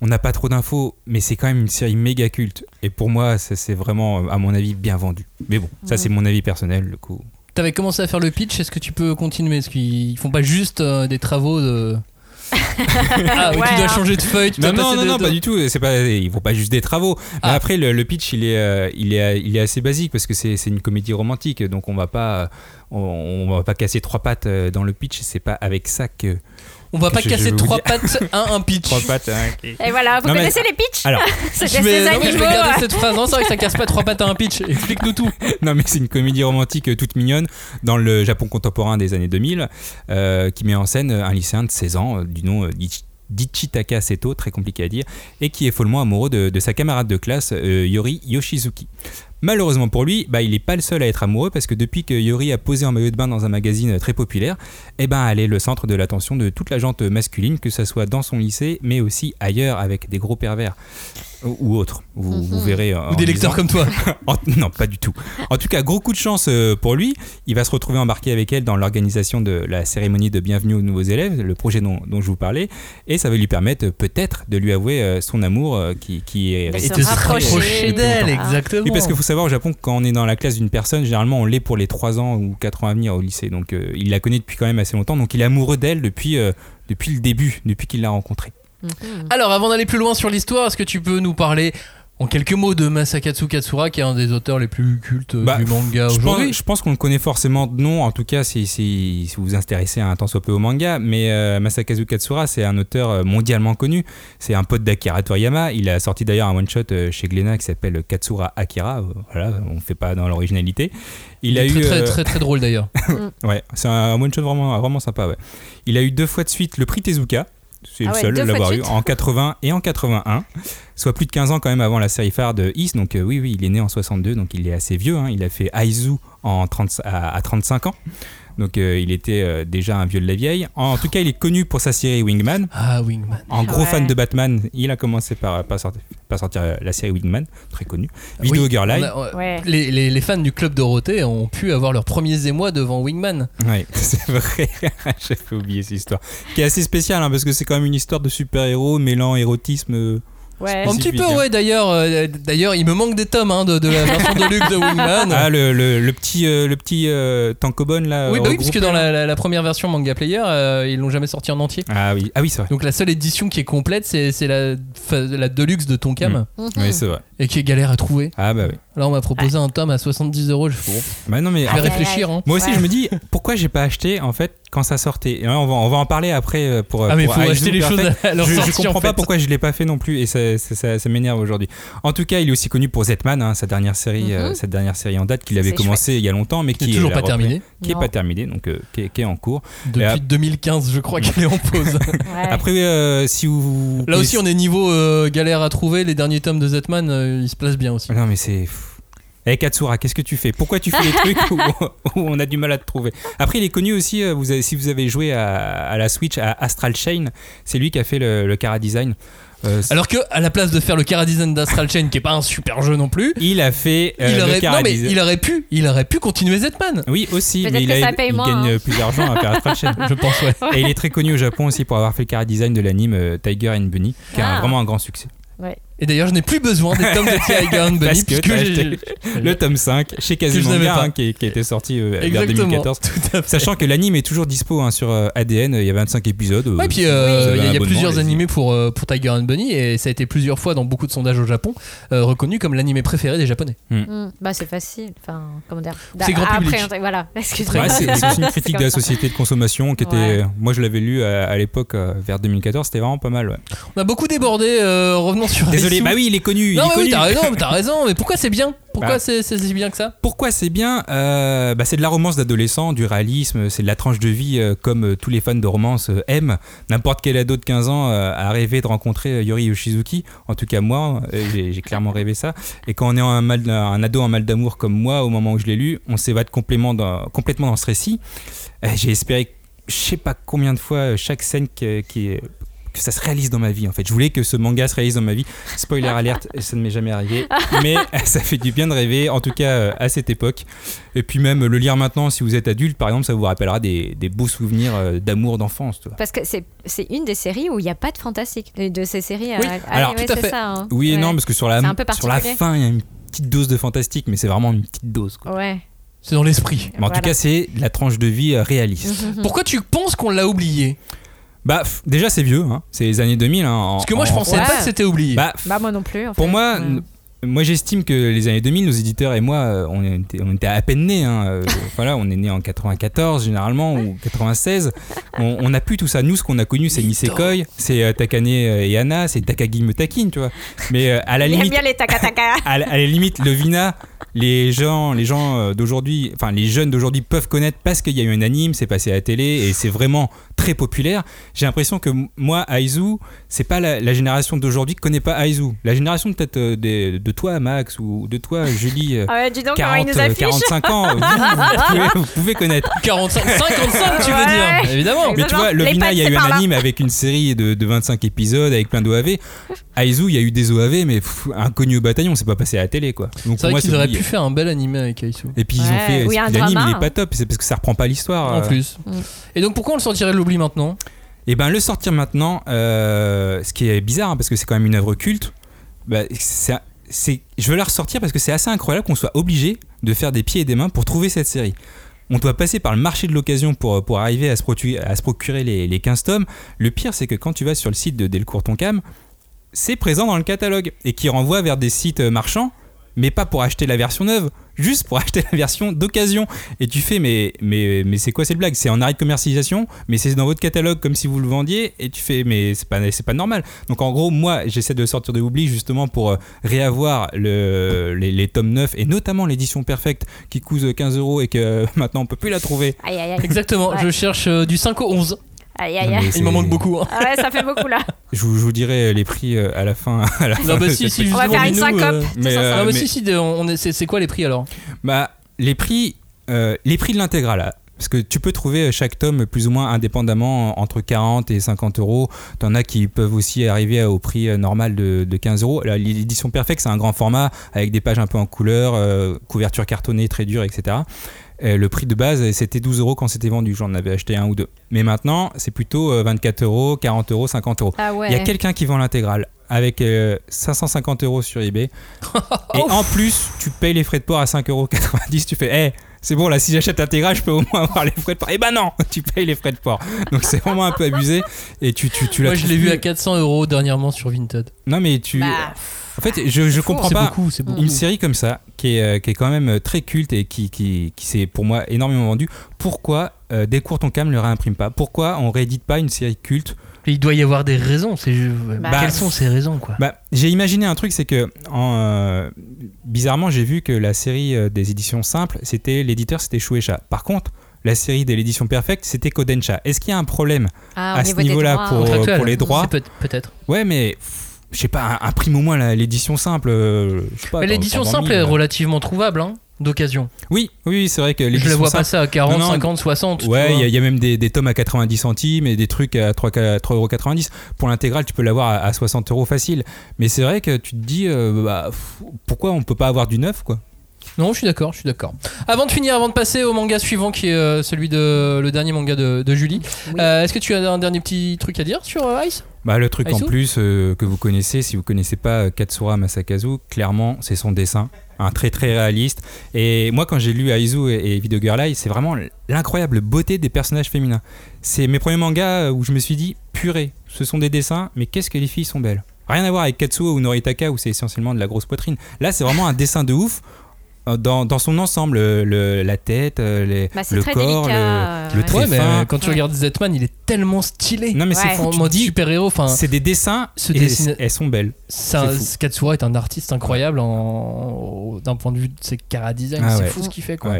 S2: on n'a pas trop d'infos, mais c'est quand même une série méga culte. Et pour moi, c'est vraiment, à mon avis, bien vendu. Mais bon, ça c'est mon avis personnel, le coup.
S1: T'avais commencé à faire le pitch, est-ce que tu peux continuer? Est-ce qu'ils font pas juste euh, des travaux de. ah,
S3: Ouais,
S1: tu dois
S3: hein.
S1: changer de feuille, tu
S2: Non,
S1: dois
S2: non, non,
S1: de-
S2: non, pas du tout. C'est pas, ils font pas juste des travaux. Mais
S1: Ah.
S2: après, le, le pitch, il est, euh, il est, il est assez basique parce que c'est, c'est une comédie romantique. Donc on va pas, on, on va pas casser trois pattes euh, dans le pitch. C'est pas avec ça que
S1: On va pas casser trois pattes à un pitch.
S2: trois pattes. hein, ok.
S3: Et voilà, vous
S2: Non, mais-
S3: connaissez les pitchs
S2: Alors,
S1: Je vais, non, mais je
S3: animaux.
S1: vais garder cette phrase. Non, c'est vrai que ça casse pas trois pattes à un pitch. Explique-nous tout.
S2: non mais c'est une comédie romantique euh, toute mignonne dans le Japon contemporain des années 2000 euh, qui met en scène un lycéen de 16 ans euh, du nom euh, d'Ichi- d'Ichitaka Seto, très compliqué à dire, et qui est follement amoureux de, de sa camarade de classe euh, Yori Yoshizuki. Malheureusement pour lui, bah, il n'est pas le seul à être amoureux parce que depuis que Yori a posé en maillot de bain dans un magazine très populaire, eh ben, elle est le centre de l'attention de toute la gente masculine, que ce soit dans son lycée, mais aussi ailleurs avec des gros pervers ou, ou autres. Vous, vous verrez. euh,
S1: Ou des lecteurs comme toi.
S2: En- non, pas du tout. En tout cas, gros coup de chance euh, pour lui. Il va se retrouver embarqué avec elle dans l'organisation de la cérémonie de bienvenue aux nouveaux élèves, le projet dont, dont je vous parlais. Et ça va lui permettre euh, peut-être de lui avouer euh, son amour euh, qui, qui est
S3: De
S2: resté
S3: se
S1: de se
S3: rapprocher.
S1: rapprocher d'elle, exactement.
S2: oui, parce qu'il faut savoir au Japon, quand on est dans la classe d'une personne, généralement on l'est pour les 3 ans ou 4 ans à venir au lycée. Donc euh, il la connaît depuis quand même assez longtemps. Donc il est amoureux d'elle depuis, euh, depuis le début, depuis qu'il l'a rencontrée.
S1: Alors, avant d'aller plus loin sur l'histoire, est-ce que tu peux nous parler en quelques mots de Masakatsu Katsura, qui est un des auteurs les plus cultes euh,
S2: Bah,
S1: du manga
S2: Je
S1: aujourd'hui
S2: pense, je pense qu'on le connaît forcément de nom, en tout cas si, si, si vous vous intéressez un tant soit peu au manga, mais euh, Masakazu Katsura c'est un auteur euh, mondialement connu, c'est un pote d'Akira Toriyama, il a sorti d'ailleurs un one-shot euh, chez Glénat qui s'appelle Katsura Akira, voilà, on fait pas dans l'originalité. Il, a
S1: est
S2: eu...
S1: très, très, très, très drôle d'ailleurs.
S2: Ouais, c'est un one-shot vraiment, vraiment sympa, ouais. Il a eu deux fois de suite le prix Tezuka, c'est
S3: Ah
S2: le
S3: ouais,
S2: seul à l'avoir eu, en 80 et en 81, soit plus de 15 ans quand même avant la série phare de Is, donc euh, oui, oui, il est né en 62, donc il est assez vieux, hein. il a fait Aizu en 30, à, à 35 ans. Donc euh, il était euh, déjà un vieux de la vieille. En, tout cas, il est connu pour sa série Wingman.
S1: Ah, Wingman.
S2: En gros
S3: Ouais.
S2: fan de Batman, il a commencé par, sortir, par sortir euh, la série Wingman, très connue. Video
S1: Oui,
S2: Girl
S3: Ouais.
S1: les, les- les fans du club Dorothée ont pu avoir leurs premiers émois devant Wingman.
S2: Ouais, c'est vrai. J'avais oublié cette histoire. Qui est assez spéciale hein, parce que c'est quand même une histoire de super-héros mêlant érotisme. Euh,
S3: Ouais.
S1: Un petit peu,
S2: hein.
S1: ouais, d'ailleurs. euh, d'ailleurs, il me manque des tomes hein, de, de la version de luxe de Wingman.
S2: Ah, le, le, le petit, euh, le petit euh, Tankobon là.
S1: oui, bah oui,
S2: regroupé,
S1: puisque dans la, la- la première version Manga Player, euh, ils l'ont jamais sorti en entier.
S2: Ah oui, ah oui c'est vrai.
S1: Donc la seule édition qui est complète, c'est c'est la, la Deluxe de Tonkam
S3: Mhm.
S2: Oui, c'est vrai.
S1: et qui est galère à trouver.
S2: Ah bah oui.
S1: Là, on m'a proposé un tome à 70 euros. Je fais, bon,
S2: Bah non mais
S1: je vais
S2: fait,
S1: réfléchir. hein.
S2: moi aussi
S3: Ouais.
S2: je me dis pourquoi j'ai pas acheté en fait quand ça sortait. Et on va on va en parler après euh, pour.
S1: Ah, mais
S2: pour
S1: faut acheter les choses
S2: Perfect.
S1: à leur
S2: je, je
S1: sortie,
S2: comprends
S1: en
S2: pas pourquoi je l'ai pas fait non plus et ça, ça, ça- ça m'énerve aujourd'hui. En tout cas, il est aussi connu pour Zetman, hein, sa dernière série, euh,
S3: Mhm.
S2: cette dernière série en date qu'il avait commencé il y a longtemps, mais
S1: Qui
S2: qui
S1: est toujours pas
S2: repris-
S1: terminé.
S2: qui est
S3: Non.
S2: pas terminé, donc euh, qui, est, qui est en cours.
S1: Depuis
S2: ap-
S1: 2015, je crois qu'elle est en pause.
S3: Ouais.
S2: Après, euh, si vous
S1: Là aussi, on est niveau euh, galère à trouver. Les derniers tomes de Zetman, euh, ils se placent bien aussi.
S2: Non mais c'est. Eh Katsura, qu'est-ce que tu fais? Pourquoi tu fais des trucs où, où on a du mal à te trouver? Après, il est connu aussi, euh, vous avez- si vous avez joué à, à la Switch, à Astral Chain, c'est lui qui a fait le, le Cara Design. Euh,
S1: Alors que, à la place de faire le Cara Design d'Astral Chain, qui est pas un super jeu non plus,
S2: il a fait euh,
S1: il, aurait, non, mais il aurait pu, il aurait pu continuer Zetman.
S2: Oui, aussi, mais il, a-
S3: moins,
S2: gagne
S3: hein.
S2: plus d'argent à faire Astral Chain.
S1: Je pense, ouais.
S2: Et il est très connu au Japon aussi pour avoir fait le Cara Design de l'anime euh, Tiger and Bunny, qui
S3: Ah.
S2: vraiment un grand succès.
S1: Et d'ailleurs, je n'ai plus besoin des tomes de Tiger and Bunny
S2: Parce que acheté le tome 5 chez
S1: pas.
S2: hein, qui, qui a été sorti euh, vers
S1: Exactement.
S2: 2014.
S1: Tout à fait.
S2: Sachant que l'anime est toujours dispo hein, sur euh, ADN, il y a 25 épisodes.
S1: Ouais,
S2: euh,
S1: puis
S2: si
S1: euh, il y a, y plusieurs animés pour, euh, pour Tiger and Bunny et ça a été plusieurs fois dans beaucoup de sondages au Japon euh, reconnu comme l'animé préféré des Japonais.
S3: Mm. Bah c'est facile. Enfin, comment dire
S1: C'est grand
S3: Après,
S1: public.
S3: on- Voilà. Excuse-moi.
S2: Ouais, c'est une critique de la société de consommation qui était.
S3: Ouais.
S2: Moi, je l'avais lu à, à l'époque, vers 2014, c'était vraiment pas mal. ouais.
S1: On a beaucoup débordé, euh, revenons sur
S2: Désolé, Bah oui, il est connu. il
S1: Non,
S2: est
S1: mais oui, t'as raison, mais t'as raison, mais pourquoi c'est bien? Pourquoi
S2: Bah.
S1: c'est si bien que ça?
S2: Pourquoi c'est bien Euh, bah, C'est de la romance d'adolescent, du réalisme, c'est de la tranche de vie euh, comme euh, tous les fans de romance euh, aiment. N'importe quel ado de 15 ans a rêvé de rencontrer Yori Yoshizuki. En tout cas, moi, j'ai clairement rêvé ça. Et quand on est un, mal, un ado en mal d'amour comme moi, au moment où je l'ai lu, on s'évade complètement dans, complètement dans ce récit. J'ai espéré, je sais pas combien de fois, chaque scène qui est que ça se réalise dans ma vie en fait. Je voulais que ce manga se réalise dans ma vie. Spoiler alerte, ça ne m'est jamais arrivé, mais ça fait du bien de rêver, en tout cas euh, à cette époque. Et puis même le lire maintenant, si vous êtes adulte, par exemple, ça vous rappellera des, des beaux souvenirs euh, d'amour d'enfance.
S3: Parce que c'est c'est une des séries où il n'y a pas de fantastique. De de ces séries.
S1: Oui,
S3: euh,
S2: alors,
S3: ouais,
S1: tout à fait.
S3: ça, hein.
S2: Oui et
S3: Ouais.
S2: non, parce que sur la, sur la fin, il y a une petite dose de fantastique, mais c'est vraiment une petite dose. quoi.
S3: Ouais.
S1: C'est dans l'esprit.
S2: Mais en tout cas, c'est la tranche de vie euh, réaliste.
S1: Pourquoi tu penses qu'on l'a oublié?
S2: Bah, déjà, c'est vieux, hein. c'est les années 2000. hein, en-
S1: Parce que moi, je
S2: en-
S1: pensais
S3: Ouais.
S1: pas que c'était oublié.
S2: Bah,
S3: Bah moi non plus. en
S2: Pour
S3: fait.
S2: moi,
S3: Ouais.
S2: n- moi j'estime que les années 2000, nos éditeurs et moi, euh, on était, on était à peine nés. hein. Euh, voilà, on est né en 94 généralement ou 96. On n'a plus tout ça. Nous, ce qu'on a connu, c'est Nisekoi, c'est euh, Takane et Anna, c'est Takagi me taquine, tu vois. Mais à la limite,
S3: bien les
S2: à, la- à la limite, le Vina, les gens, les gens d'aujourd'hui, enfin les jeunes d'aujourd'hui peuvent connaître parce qu'il y a eu un anime, c'est passé à la télé et c'est vraiment très populaire. J'ai l'impression que moi, Aizu, c'est pas la, la génération d'aujourd'hui qui connaît pas Aizu. La génération peut-être des- de toi, Max, ou de toi, Julie. euh,
S3: Ah ouais, dis donc comment
S2: 40,
S3: il nous
S2: euh,
S3: affiche.
S2: 45 ans, vous, vous pouvez, vous pouvez connaître.
S1: 45, 55, tu veux
S3: Ouais.
S1: dire Évidemment.
S2: Mais tu vois, le
S3: Les
S2: Vina,
S3: pattes,
S2: il y a eu un anime avec une série de, de 25 épisodes avec plein d'OAV. Aizu, il y a eu des OAV, mais pff, inconnu au bataillon, c'est pas passé à la télé, quoi. Donc
S1: C'est vrai
S2: moi,
S1: qu'ils auraient pu faire un bel animé avec Aisu.
S2: Et puis ils ont fait.
S3: ou il y a un
S2: L'anime, il est pas top, c'est parce que ça reprend pas l'histoire.
S1: En
S2: euh.
S1: plus.
S3: Mm.
S1: Et donc pourquoi on le sortirait de l'oubli maintenant?
S2: Et ben le sortir maintenant, euh, ce qui est bizarre, hein, parce que c'est quand même une œuvre culte, bah, c'est, je veux la ressortir parce que c'est assez incroyable qu'on soit obligé de faire des pieds et des mains pour trouver cette série. On doit passer par le marché de l'occasion pour, pour arriver à se, procurer les, les 15 tomes. Le pire, c'est que quand tu vas sur le site de Delcourt Tonkam, c'est présent dans le catalogue et qui renvoie vers des sites euh, marchands, mais pas pour acheter la version neuve, juste pour acheter la version d'occasion. Et tu fais, mais, mais, mais c'est quoi cette blague? C'est en arrêt de commercialisation, mais c'est dans votre catalogue comme si vous le vendiez, et tu fais, mais c'est pas, c'est pas normal. Donc en gros, moi, j'essaie de sortir de l'oubli justement pour euh, réavoir le, les, les tomes neufs, et notamment l'édition perfecte qui coûte 15 euros et que euh, maintenant on peut plus la trouver.
S3: Aïe aïe aïe.
S1: Exactement,
S3: Ouais.
S1: je cherche euh, du 5 au 11.
S3: Aïe aïe
S2: Non,
S3: aïe.
S2: mais
S1: Il m'en manque beaucoup. hein.
S3: Ah ouais, ça fait beaucoup là.
S2: Je vous, je vous dirai les prix euh, à la fin. à la fin
S1: Non, bah si, si,
S3: On va faire une syncope.
S1: euh,
S3: tous
S2: mais,
S3: ensemble.
S2: euh,
S1: Non, mais
S2: mais-
S1: si, si, de- on est- c'est c'est quoi les prix alors?
S2: Bah, les prix, euh, les prix de l'intégrale. Parce que tu peux trouver chaque tome plus ou moins indépendamment entre 40 et 50 euros. T'en as qui peuvent aussi arriver au prix normal de, de 15 euros. L'édition Perfect, c'est un grand format avec des pages un peu en couleur, euh, couverture cartonnée très dure, etc. Euh, le prix de base, c'était 12 euros quand c'était vendu. J'en avais acheté un ou deux. Mais maintenant, c'est plutôt euh, 24 euros, 40 euros, 50 euros.
S3: Ah ouais.
S2: Il y a quelqu'un qui vend l'intégrale avec euh, 550 euros sur eBay. et en plus, tu payes les frais de port à 5,90 euros. Tu fais, hé, c'est bon, là, si j'achète l'intégrale, je peux au moins avoir les frais de port. Eh ben non, tu payes les frais de port. Donc c'est vraiment un peu abusé. Et tu, tu, tu la
S1: Moi, je l'ai vu à 400 euros dernièrement sur Vinted.
S2: Non, mais tu.
S3: Bah,
S2: En fait, je, je comprends
S1: C'est
S2: pas.
S1: beaucoup, c'est beaucoup.
S2: Une série comme ça, qui est, euh, qui est quand même euh, très culte et qui, qui, qui s'est pour moi énormément vendue, pourquoi euh, Delcourt Tonkam ne le réimprime pas? Pourquoi on réédite pas une série culte?
S1: Il doit y avoir des raisons. C'est
S3: Bah,
S1: Quelles sont ces raisons, quoi?
S2: Bah, J'ai imaginé un truc, c'est que en, euh, bizarrement, j'ai vu que la série euh, des éditions simples, c'était l'éditeur, c'était Shueisha. Par contre, la série de l'édition perfecte, c'était Kodansha. Est-ce qu'il y a un problème
S3: ah,
S2: à ce niveau-là pour- les droits?
S1: Peut- Peut-être.
S2: Ouais, mais pff, je sais pas, imprime au moins la- l'édition simple. euh, je pas,
S1: l'édition simple
S2: 20
S1: est
S2: 000,
S1: relativement trouvable, hein, d'occasion.
S2: Oui, oui, c'est vrai que
S1: Je
S2: l'édition
S1: la vois
S2: simple-
S1: passer à 40,
S2: Non, non,
S1: 50, 60. tu
S2: Ouais, il y, a- il y a même des, des tomes à 90 centimes et des trucs à 3,90 3,90€. Pour l'intégrale, tu peux l'avoir à, à 60 euros facile. Mais c'est vrai que tu te dis, euh, bah, pff, pourquoi on peut pas avoir du neuf, quoi?
S1: Non, je suis d'accord, je suis d'accord. Avant de finir, avant de passer au manga suivant qui est euh, celui de le dernier manga de, de Julie,
S3: Oui.
S1: euh, est-ce que tu as un dernier petit truc à dire sur euh, Ice?
S2: Bah, le truc en
S1: Aizu
S2: plus euh, que vous connaissez, si vous connaissez pas euh, Katsura Masakazu, clairement, c'est son dessin. Un très très réaliste. Et moi, quand j'ai lu Aizu et, et Video Girl Eye, c'est vraiment l'incroyable beauté des personnages féminins. C'est mes premiers mangas où je me suis dit, purée, ce sont des dessins, mais qu'est-ce que les filles sont belles. Rien à voir avec Katsuo ou Noritaka où c'est essentiellement de la grosse poitrine. Là, c'est vraiment un dessin de ouf. Euh, Dans, dans son ensemble, le- la tête, euh, les-
S3: Bah, c'est
S2: le corps,
S3: délicat,
S2: le, le
S3: ouais.
S2: très
S1: Ouais,
S2: fin.
S1: euh, quand tu
S3: Ouais.
S1: regardes Zetman, il est tellement stylé.
S2: Non mais c'est
S3: Ouais.
S2: fou,
S1: en
S2: tu te
S1: mode
S2: dis,
S1: super-héros, enfin,
S2: c'est des dessins
S1: ce
S2: et elles sont belles.
S1: c'est
S2: c'est fou.
S1: Katsura est un artiste incroyable en- d'un point de vue de ses cara design.
S2: Ah
S1: c'est
S2: ouais.
S1: fou ce qu'il fait, quoi.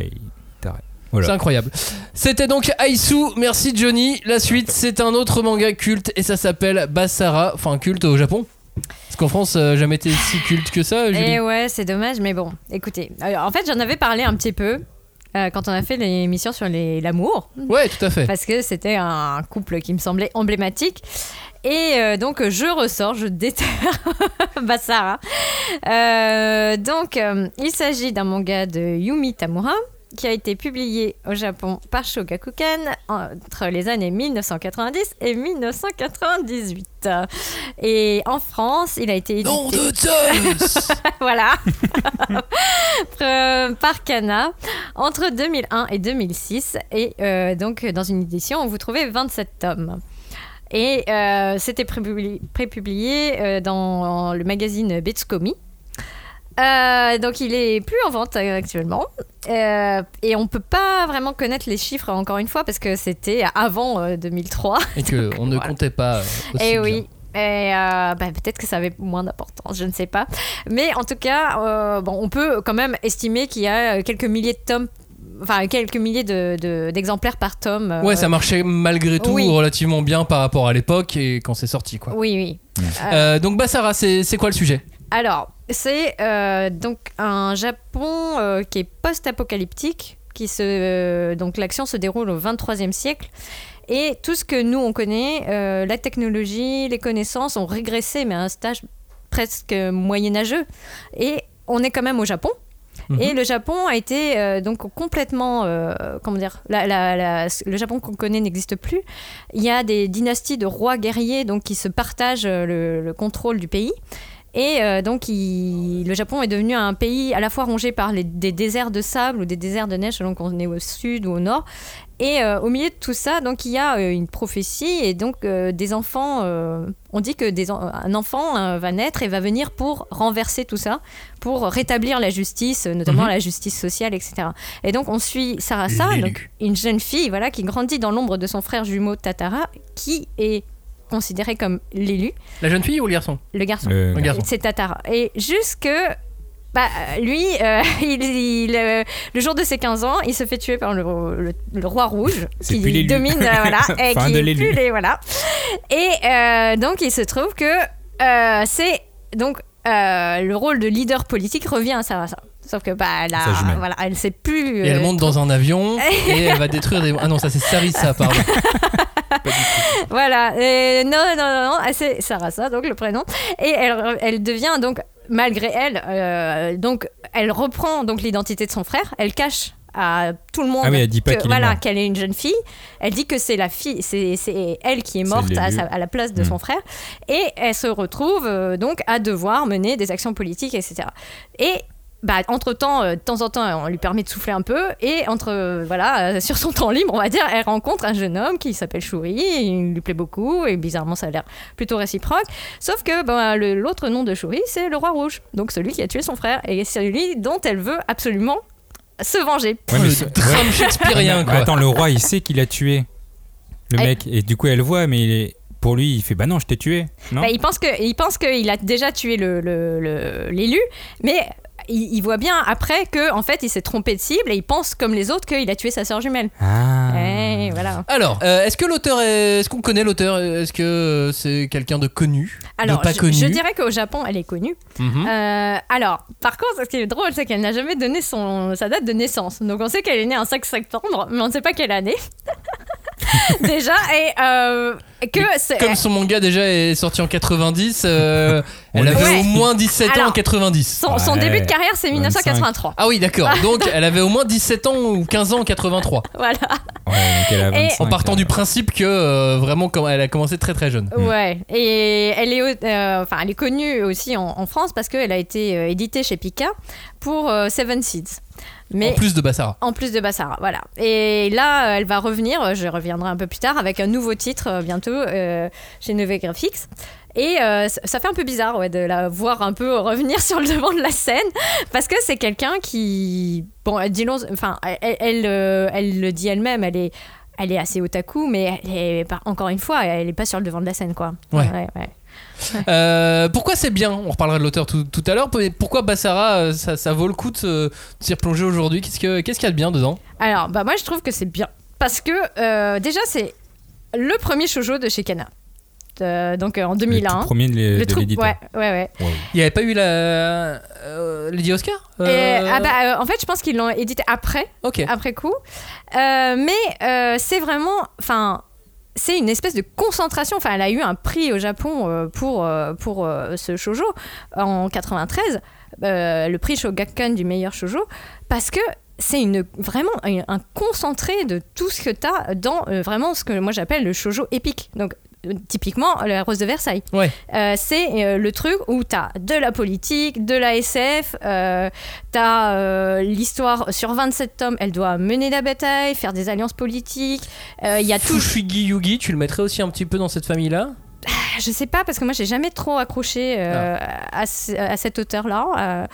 S2: Voilà.
S1: C'est incroyable. C'était donc Aisu, merci Johnny. La suite, c'est un autre manga culte et ça s'appelle Basara, enfin culte au Japon. Parce qu'en France, a jamais été si culte que ça, Julie.
S3: Et ouais, c'est dommage, mais bon, écoutez. Alors, en fait, j'en avais parlé un petit peu euh, quand on a fait l'émission sur l'amour,
S1: Ouais, tout à fait.
S3: parce que c'était un couple qui me semblait emblématique. Et euh, donc, je ressors, je déterre. Euh, donc, euh, il s'agit d'un manga de Yumi Tamura qui a été publié au Japon par Shogakukan entre les années 1990 et 1998. Et en France, il a été édité...
S1: Nom de Zeus
S3: voilà. Par Kana entre 2001 et 2006. Et euh, donc, dans une édition, vous trouvez 27 tomes. Et euh, c'était prépublié, prépublié, euh, dans le magazine Betsukomi. Euh, donc il est plus en vente euh, actuellement Euh, et on peut pas vraiment connaître les chiffres encore une fois parce que c'était avant euh, 2003
S1: Et que on ne
S3: Voilà.
S1: comptait pas euh, aussi
S3: et
S1: bien.
S3: oui. Et bah, peut-être que ça avait moins d'importance, je ne sais pas. Mais en tout cas, bon, on peut quand même estimer qu'il y a quelques milliers de tomes, enfin quelques milliers de- de- d'exemplaires par tome. euh,
S1: Ouais, ça marchait malgré tout
S3: oui.
S1: relativement bien par rapport à l'époque et quand c'est sorti, quoi.
S3: Oui, oui. Euh,
S1: Euh, donc Basara, c'est c'est quoi le sujet?
S3: Alors, c'est euh, donc un Japon euh, qui est post-apocalyptique, qui se euh, donc l'action se déroule au 23e siècle. Et tout ce que nous on connaît, la technologie, les connaissances ont régressé, mais à un stage presque moyenâgeux. Et on est quand même au Japon.
S1: Mhm.
S3: Et le Japon a été euh, donc complètement, euh, comment dire, la- la- la- le Japon qu'on connaît n'existe plus. Il y a des dynasties de rois guerriers donc qui se partagent le, le contrôle du pays. Et euh, donc, il- le Japon est devenu un pays à la fois rongé par les- des déserts de sable ou des déserts de neige selon qu'on est au sud ou au nord. Et euh, au milieu de tout ça, donc il y a euh, une prophétie et donc des enfants. on dit que des en- un enfant va naître et va venir pour renverser tout ça, pour rétablir la justice, notamment
S1: Mhm.
S3: la justice sociale, etc. Et donc on suit Sarasa, donc une jeune fille, voilà, qui grandit dans l'ombre de son frère jumeau Tatara, qui est considéré comme l'élu,
S1: La jeune fille ou le garçon
S3: le garçon.
S2: Le-
S1: Le garçon.
S3: C'est Tatara. Et jusque. Bah, lui, euh, il, il, euh, le jour de ses 15 ans, il se fait tuer par le, le- le roi rouge qui
S2: plus
S3: domine, euh, voilà, et qui
S2: de
S3: est plus les, voilà. Et euh, donc, il se trouve que euh, c'est donc euh, le rôle de leader politique revient à Sarasa. Sauf que bah, elle,
S2: jumelle.
S3: voilà, elle sait plus.
S1: Et elle
S3: euh,
S1: monte dans un avion et elle va détruire des. Ah non, ça c'est Sarissa, pardon.
S3: Voilà. Et non, non, non, non, ah, c'est Sarasa, donc le prénom. Et elle, elle devient donc, malgré elle, euh, donc elle reprend donc l'identité de son frère. Elle cache à tout le monde
S2: Ah oui, elle dit pas
S3: que,
S2: qu'il est
S3: voilà qu'elle est une jeune fille. Elle dit que c'est la fille, c'est c'est elle qui est morte à,
S2: l'élu.
S3: sa- à la place de
S2: Mm.
S3: son frère. Et elle se retrouve euh, donc à devoir mener des actions politiques, etc. Et bah, entre temps, de temps en temps, on lui permet de souffler un peu. Et entre, euh, voilà, euh, sur son temps libre, on va dire, elle rencontre un jeune homme qui s'appelle Chouri. Il lui plaît beaucoup. Et bizarrement, ça a l'air plutôt réciproque. Sauf que ben, le- l'autre nom de Chouri, c'est le roi rouge. Donc celui qui a tué son frère. Et c'est celui dont elle veut absolument se venger.
S2: Ouais, mais
S1: le
S2: c'est-
S1: drame
S2: ouais.
S1: shakespearien, quoi.
S2: Attends, le roi, il sait qu'il a tué le mec. Et du coup, elle voit, mais il est- pour lui, il fait Bah non, je t'ai tué. Non?
S3: Bah, il pense que il pense qu'il a déjà tué le- le- le- l'élu, mais il, il voit bien après que en fait il s'est trompé de cible et il pense comme les autres qu'il a tué sa sœur jumelle.
S2: Ah.
S3: Eh, voilà.
S1: Alors, euh, est-ce que l'auteur est. Est-ce qu'on connaît l'auteur? Est-ce que euh, c'est quelqu'un de connu?
S3: Alors,
S1: De pas
S3: je,
S1: connu?
S3: je dirais qu'au Japon, elle est connue.
S1: Mhm.
S3: Euh, alors, par contre, ce qui est drôle, c'est qu'elle n'a jamais donné son, sa date de naissance. Donc, on sait qu'elle est née un 5 septembre, mais on ne sait pas quelle année. Déjà, et euh, que c'est.
S1: Comme son manga déjà est sorti en 90, euh, elle
S2: le
S1: avait
S3: Ouais.
S1: au moins 17 ans en
S3: Alors,
S1: 90.
S3: Son, son
S2: Ouais,
S3: début de carrière, c'est 1983.
S1: Ah oui, d'accord. Donc elle avait au moins 17 ans ou 15 ans en 83.
S3: Voilà.
S2: Ouais, donc elle a
S3: Et-
S2: 25,
S1: En partant du principe que euh, vraiment, comme elle a commencé très très jeune.
S3: Ouais, et elle est, euh, enfin, elle est connue aussi en, en France parce qu'elle a été euh, éditée chez Pika pour euh, Seven Seeds. Mais
S1: En plus de Bassara.
S3: en plus de Bassara, voilà. Et là, euh, elle va revenir, euh, je reviendrai un peu plus tard, avec un nouveau titre euh, bientôt euh, chez Neve Graphics. Et euh, ça- fait un peu bizarre ouais, de la voir un peu revenir sur le devant de la scène, parce que c'est quelqu'un qui... Bon, elle, dit long- enfin, elle, elle, euh, elle le dit elle-même, elle est, elle est assez otaku, mais elle est, pas- encore une fois, elle n'est pas sur le devant de la scène, quoi.
S1: Ouais.
S3: ouais.
S1: Euh, pourquoi c'est bien? On reparlera de l'auteur tout, tout à l'heure. mais Pourquoi Bassara, euh, ça, ça vaut le coup de s'y replonger aujourd'hui? Qu'est-ce que- qu'est-ce qu'il y a de bien dedans?
S3: Alors, bah moi je trouve que c'est bien. Parce que euh, déjà, c'est le premier shoujo de chez Kana. Euh, donc euh, en
S2: Le
S3: 2001.
S2: tout premier de
S3: Le
S2: l'éditeur.
S3: ouais, ouais, ouais.
S1: Il n'y avait pas eu la. euh, Lady Oscar?
S3: Et, ah bah, euh, en fait, je pense qu'ils l'ont édité après,
S1: Ok.
S3: après coup. Euh, mais euh, c'est vraiment, enfin, c'est une espèce de concentration. Enfin, elle a eu un prix au Japon euh, pour euh, pour euh, ce shoujo en 93, euh, le prix Shogakukan du meilleur shoujo, parce que c'est une vraiment un, concentré de tout ce que tu as dans vraiment ce que moi j'appelle le shoujo épique. Donc typiquement la Rose de Versailles.
S1: Ouais.
S3: Euh, c'est euh, le truc où tu as de la politique, de la SF, euh, tu as l'histoire sur 27 tomes, elle doit mener la bataille, faire des alliances politiques. Euh, Il y a tout.
S1: Fushigi Yugi, tu le mettrais aussi un petit peu dans cette famille-là?
S3: Je sais pas, parce que moi j'ai jamais trop accroché euh, à, à cet auteur-là. euh,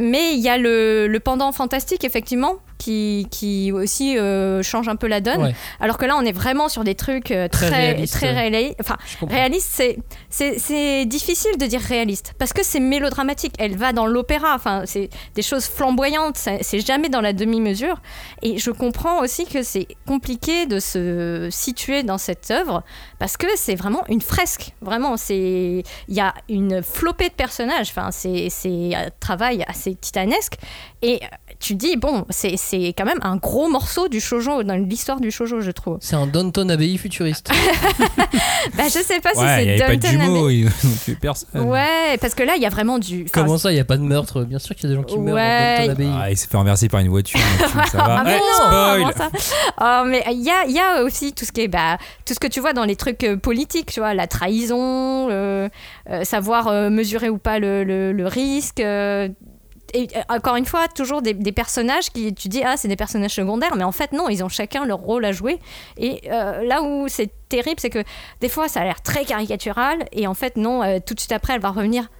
S3: mais il y a le, le pendant fantastique, effectivement, qui, qui aussi euh, change un peu la donne.
S1: Ouais.
S3: Alors que là, on est vraiment sur des trucs euh,
S1: Très
S3: très,
S1: réalistes,
S3: très. Enfin, réaliste, c'est, difficile de dire réaliste parce que c'est mélodramatique. Elle va dans l'opéra, enfin, c'est des choses flamboyantes, c'est jamais dans la demi-mesure. Et je comprends aussi que c'est compliqué de se situer dans cette œuvre parce que c'est vraiment une fresque. Vraiment, c'est il y a une flopée de personnages. Enfin, c'est, c'est un travail assez titanesque. Et tu dis, bon, c'est, c'est quand même un gros morceau du shoujo, dans l'histoire du shoujo, je trouve.
S1: C'est un Downton Abbey futuriste.
S3: Bah, je sais pas si
S2: Ouais,
S3: c'est
S2: n'y avait pas de
S3: Downton
S2: jumeaux,
S3: Abbey.
S2: ils personne.
S3: Ouais, parce que là, il y a vraiment du. enfin,
S1: Comment ça, il n'y a pas de meurtre? Bien sûr qu'il y a des gens qui meurent
S3: Ouais.
S1: dans Downton Abbey.
S2: Ah, il s'est fait renverser par une voiture. donc ça va.
S3: Ah, mais
S2: Ouais,
S3: non,
S2: spoil
S3: ça Oh, mais il y a, il y a aussi tout ce qui est bah, tout ce que tu vois dans les trucs euh, politiques, tu vois, la trahison, le- euh, savoir euh, mesurer ou pas le, le- le risque. euh, et euh, encore une fois, toujours des, personnages qui tu dis ah c'est des personnages secondaires, mais en fait non, ils ont chacun leur rôle à jouer. Et euh, là où c'est terrible, c'est que des fois ça a l'air très caricatural et en fait non, euh, tout de suite après elle va revenir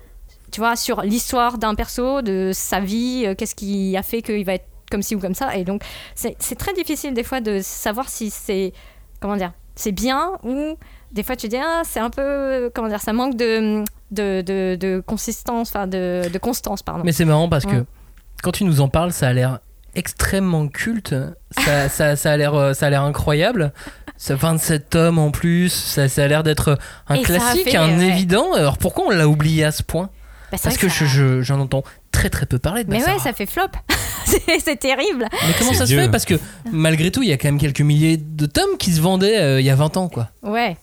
S3: tu vois, sur l'histoire d'un perso, de sa vie, qu'est-ce qui a fait qu'il va être comme ci ou comme ça. Et donc, c'est très difficile des fois de savoir si c'est, comment dire, c'est bien ou des fois tu dis, ah, c'est un peu, comment dire, ça manque de, de, de, de consistance, enfin, de, de constance, pardon.
S1: Mais c'est marrant parce que quand tu nous en parles, ça a l'air extrêmement culte. Ça, ça, ça a l'air, euh, ça a l'air incroyable. Ça 27 tomes en plus. Ça, ça a l'air d'être un
S3: Et
S1: classique,
S3: fait,
S1: un
S3: ouais.
S1: évident. Alors pourquoi on l'a oublié à ce point
S3: Bah, c'est
S1: Parce que
S3: ça-
S1: je- je- j'en entends très très peu parlé de
S3: Mais
S1: Bassara.
S3: ouais, ça fait flop. c'est terrible.
S1: Mais comment ça se fait Parce que malgré tout, il y a quand même quelques milliers de tomes qui se vendaient euh, il y a 20 ans, quoi.
S3: Ouais.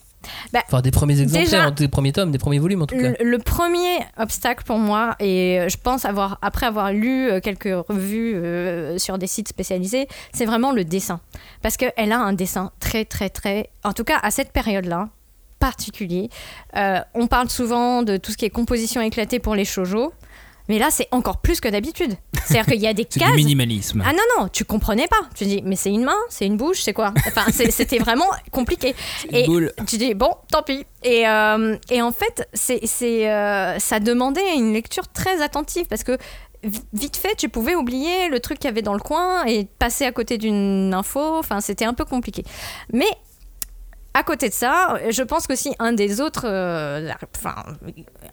S1: Enfin, des premiers exemplaires,
S3: Déjà-
S1: hein, des premiers tomes, des premiers volumes en tout cas.
S3: Le, le premier obstacle pour moi, et je pense avoir, après avoir lu euh, quelques revues euh, sur des sites spécialisés, c'est vraiment le dessin. Parce qu'elle a un dessin très, très, très. En tout cas, à cette période-là, particulier. Euh, on parle souvent de tout ce qui est composition éclatée pour les shoujo. Mais là, c'est encore plus que d'habitude. C'est-à-dire qu'il y a des
S2: C'est du
S3: cases.
S2: minimalisme.
S3: Ah non, non, tu comprenais pas. Tu dis, mais c'est une main, c'est une bouche, c'est quoi? Enfin, c'était vraiment compliqué. Et
S2: boule.
S3: tu dis, bon, tant pis. Et, euh, et en fait, c'est, c'est, euh, ça demandait une lecture très attentive parce que vi- vite fait, tu pouvais oublier le truc qu'il y avait dans le coin et passer à côté d'une info. Enfin, c'était un peu compliqué. Mais à côté de ça, je pense qu'aussi un des autres, euh, enfin,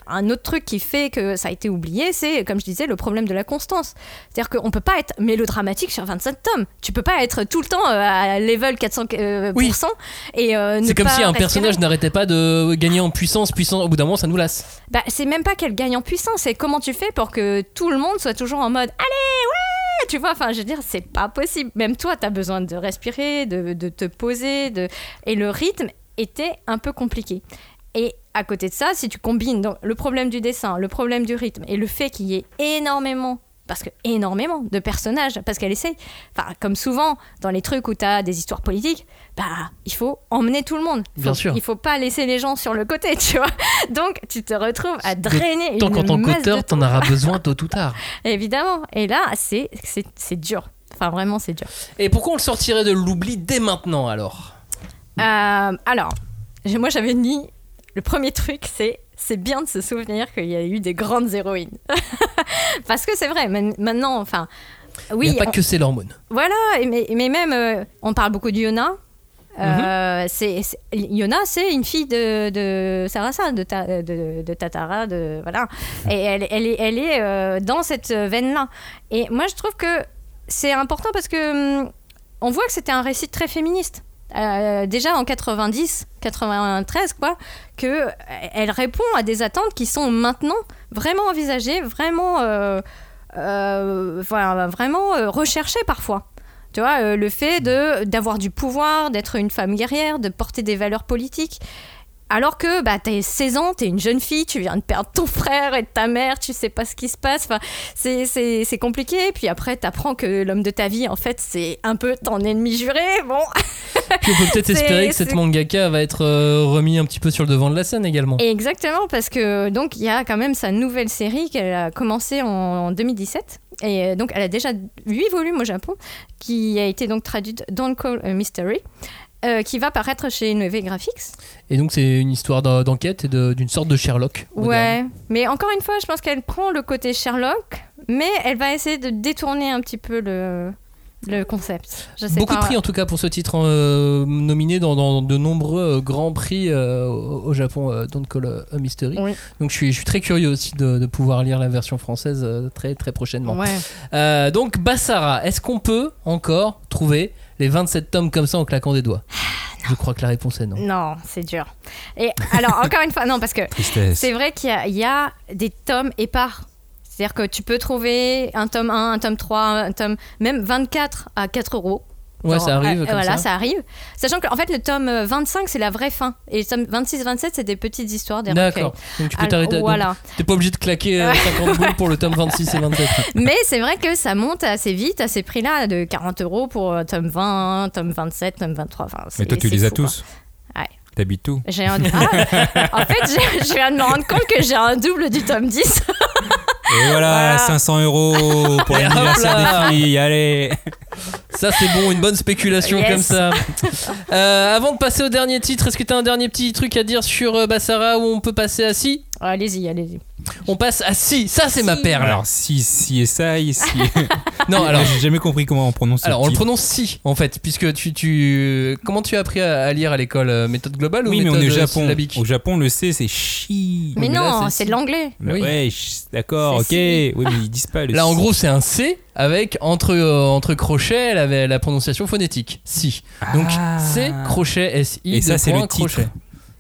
S3: un autre truc qui fait que ça a été oublié, c'est, comme je disais, le problème de la constance. C'est-à-dire qu'on peut pas être mélodramatique sur 27 tomes. Tu peux pas être tout le temps euh, à level 400 euh,
S1: Oui.
S3: pourcent et euh,
S1: C'est comme
S3: pas
S1: si un personnage n'arrêtait pas de gagner en puissance, puissance. Au bout d'un moment, ça nous lasse.
S3: Bah, c'est même pas qu'elle gagne en puissance, c'est comment tu fais pour que tout le monde soit toujours en mode allez, ouais, tu vois. Enfin, je veux dire, c'est pas possible. Même toi, t'as besoin de respirer, de, de te poser, de... et le rythme était un peu compliqué. Et à côté de ça, si tu combines donc, le problème du dessin, le problème du rythme et le fait qu'il y ait énormément, parce que énormément de personnages, parce qu'elle essaye, enfin, comme souvent dans les trucs où tu as des histoires politiques, bah, il faut emmener tout le monde. Faut-
S1: Bien sûr.
S3: Il faut pas laisser les gens sur le côté, tu vois. Donc, tu te retrouves à drainer
S1: Tant qu'en tant qu'auteur, t'en auras besoin tôt ou tard.
S3: Évidemment. Et là, c'est c'est- dur. Enfin, vraiment, c'est dur.
S1: Et pourquoi on le sortirait de l'oubli dès maintenant alors?
S3: Euh, alors, moi j'avais mis le premier truc, c'est c'est bien de se souvenir qu'il y a eu des grandes héroïnes. Parce que c'est vrai, maintenant, enfin,
S1: Il
S3: oui,
S1: n'y a pas
S3: on-
S1: que Sailor Moon.
S3: voilà, et mais, mais même, euh, on parle beaucoup de Yona.
S1: Mhm.
S3: Euh, c'est, c'est- Yona, c'est une fille de, de Sarasa, de, Ta- de, de Tatara, de, voilà. Et elle, elle est, elle est euh, dans cette veine-là. Et moi, je trouve que c'est important parce que hum, on voit que c'était un récit très féministe. Euh, déjà en 90, 93, quoi, que euh, elle répond à des attentes qui sont maintenant vraiment envisagées, vraiment, euh, voilà, vraiment recherchées parfois. Tu vois, le fait d'avoir du pouvoir, d'être une femme guerrière, de porter des valeurs politiques. Alors que bah, t'as 16 ans, t'es une jeune fille, tu viens de perdre ton frère et ta mère, tu sais pas ce qui se passe. Enfin, c'est- compliqué. Puis après, t'apprends que l'homme de ta vie, en fait, c'est un peu ton ennemi juré. Bon,
S1: Puis on peut peut-être espérer que cette mangaka va être euh, remis un petit peu sur le devant de la scène également.
S3: Exactement, parce que donc il y a quand même sa nouvelle série qu'elle a commencé en, en 2017. Et euh, donc elle a déjà 8 volumes au Japon, qui a été donc traduite Don't Call a Mystery, euh, qui va paraître chez Neve Graphics.
S1: Et donc c'est une histoire d'en- d'enquête et d'une sorte de Sherlock. moderne.
S3: Ouais, mais encore une fois, je pense qu'elle prend le côté Sherlock, mais elle va essayer de détourner un petit peu le, le concept. Je sais
S1: Beaucoup
S3: pas.
S1: de prix en tout cas pour ce titre euh, nominé dans, dans de nombreux euh, grands prix euh, au au Japon, Don't Call a Mystery.
S3: Oui.
S1: Donc je suis, je suis très curieux aussi de, de pouvoir lire la version française très très prochainement.
S3: Ouais.
S1: Donc Bassara, est-ce qu'on peut encore trouver les 27 tomes comme ça en claquant des doigts Je crois que la réponse est non.
S3: Non, c'est dur. Et alors, encore une fois, non, parce que. C'est vrai qu'il y, y a des tomes épars. C'est-à-dire que tu peux trouver un tome 1, un tome 3, un tome même 24 à 4 euros.
S1: Ouais,
S3: Genre,
S1: ça arrive
S3: euh,
S1: comme
S3: voilà,
S1: ça.
S3: ça arrive. Sachant que en fait, le tome 25, c'est la vraie fin. Et le tome 26-27, c'est des petites histoires, des
S1: D'accord. Donc tu peux t'arrêter.
S3: Voilà.
S1: T'es pas obligé de claquer euh, 50 boules pour le tome 26 et 27.
S3: Mais c'est vrai que ça monte assez vite à ces prix-là, de 40 euros pour euh, tome 20, tome 27, tome 23. Enfin,
S2: Mais toi, tu les as
S3: fou, quoi.
S2: tous.
S3: Ouais.
S2: T'habites tout.
S3: J'ai un... Ah, en fait, j'ai- je viens de me rendre compte que j'ai un double du tome 10.
S2: Et voilà,
S3: Voilà.
S2: 500 euros pour l'anniversaire des filles. Allez.
S1: Ça c'est bon, une bonne spéculation
S3: Yes.
S1: comme ça. Euh, avant de passer au dernier titre, est-ce que t'as un dernier petit truc à dire sur euh, Bassara où on peut passer à Si?
S3: Allez-y, allez-y.
S1: On passe à Si, ça c'est ma
S3: Si.
S1: perle.
S2: Alors, si, si et ça, si.
S1: non, alors,
S2: j'ai jamais compris comment on prononce ce
S1: alors on le prononce Si en fait, puisque tu, tu... Comment tu as appris à, lire à l'école euh, Méthode globale
S2: Oui,
S1: ou
S2: mais on
S1: méthode
S2: est au
S1: euh,
S2: Japon.
S1: syllabique
S2: Au Japon, le C, c'est chi.
S3: Mais
S1: mais
S3: non,
S1: c'est
S3: de l'anglais.
S2: Mais
S1: Oui.
S2: Ouais, d'accord, ok. Oui, mais ils disent pas le
S1: Là en gros c'est un C avec entre, euh, entre crochets la prononciation phonétique. Si. Donc
S2: Ah.
S1: C crochet S I
S2: Et ça, c'est le titre.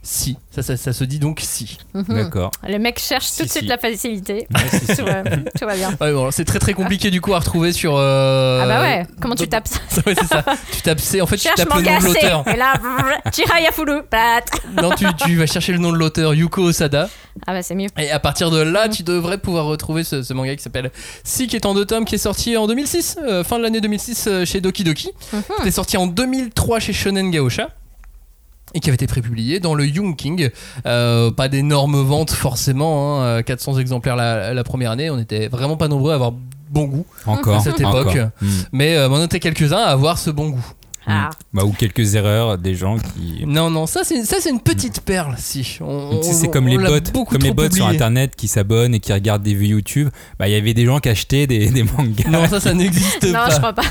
S1: Si, ça, ça, ça se dit donc si.
S3: Mhm.
S2: D'accord.
S3: Le mec cherche tout de
S2: Si,
S3: suite
S2: si.
S3: la facilité.
S2: Ouais, si, si.
S3: tout, va, tout va bien.
S1: Ouais, bon, c'est très très compliqué du coup à retrouver sur. euh,
S3: ah bah ouais, comment tu tapes ça
S1: Ouais, c'est ça. Tu tapes C, en fait, tu tapes le nom
S3: manga
S1: de
S3: C.
S1: l'auteur.
S3: Et là, brrr, Chihaya Fulu. Pat.
S1: Non, tu, tu vas chercher le nom de l'auteur, Yuko Osada.
S3: Ah bah c'est mieux.
S1: Et à partir de là, tu devrais pouvoir retrouver ce, ce manga qui s'appelle Si, qui est en deux tomes, qui est sorti en 2006, euh, fin de l'année 2006 euh, chez Doki Doki. Qui est sorti en 2003 chez Shonen Gaosha. Et qui avait été prépublié dans le Young King. Euh, pas d'énormes ventes forcément, hein, euh, 400 exemplaires la, la première année. On était vraiment pas nombreux à avoir bon goût
S2: Encore.
S1: à cette
S2: encore.
S1: époque.
S2: Hmm.
S1: Mais euh, on était quelques-uns à avoir ce bon goût.
S3: Ah.
S2: Bah, ou quelques erreurs des gens qui.
S1: Non, non, ça c'est ça c'est une petite perle, si. On-
S2: c'est comme
S1: on
S2: les bots, comme les bots sur internet qui s'abonnent et qui regardent des vues YouTube. Bah, il y avait des gens qui achetaient des, des mangas.
S1: Non, ça, ça n'existe
S3: Non,
S1: pas.
S3: je crois pas.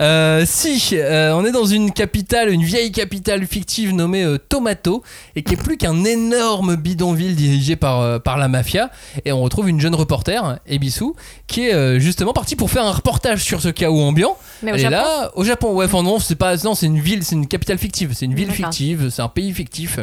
S1: Euh, si, euh, on est dans une capitale, une vieille capitale fictive nommée euh, Tomato, et qui est plus qu'un énorme bidonville dirigé par, euh, par la mafia. Et on retrouve une jeune reporter, Ebisu, qui est euh, justement partie pour faire un reportage sur ce chaos ambiant.
S3: Mais au
S1: Elle est là, au Japon, ouais, enfin non, c'est pas, non, c'est une ville, c'est une capitale fictive, c'est une ville
S3: D'accord.
S1: fictive, c'est un pays fictif.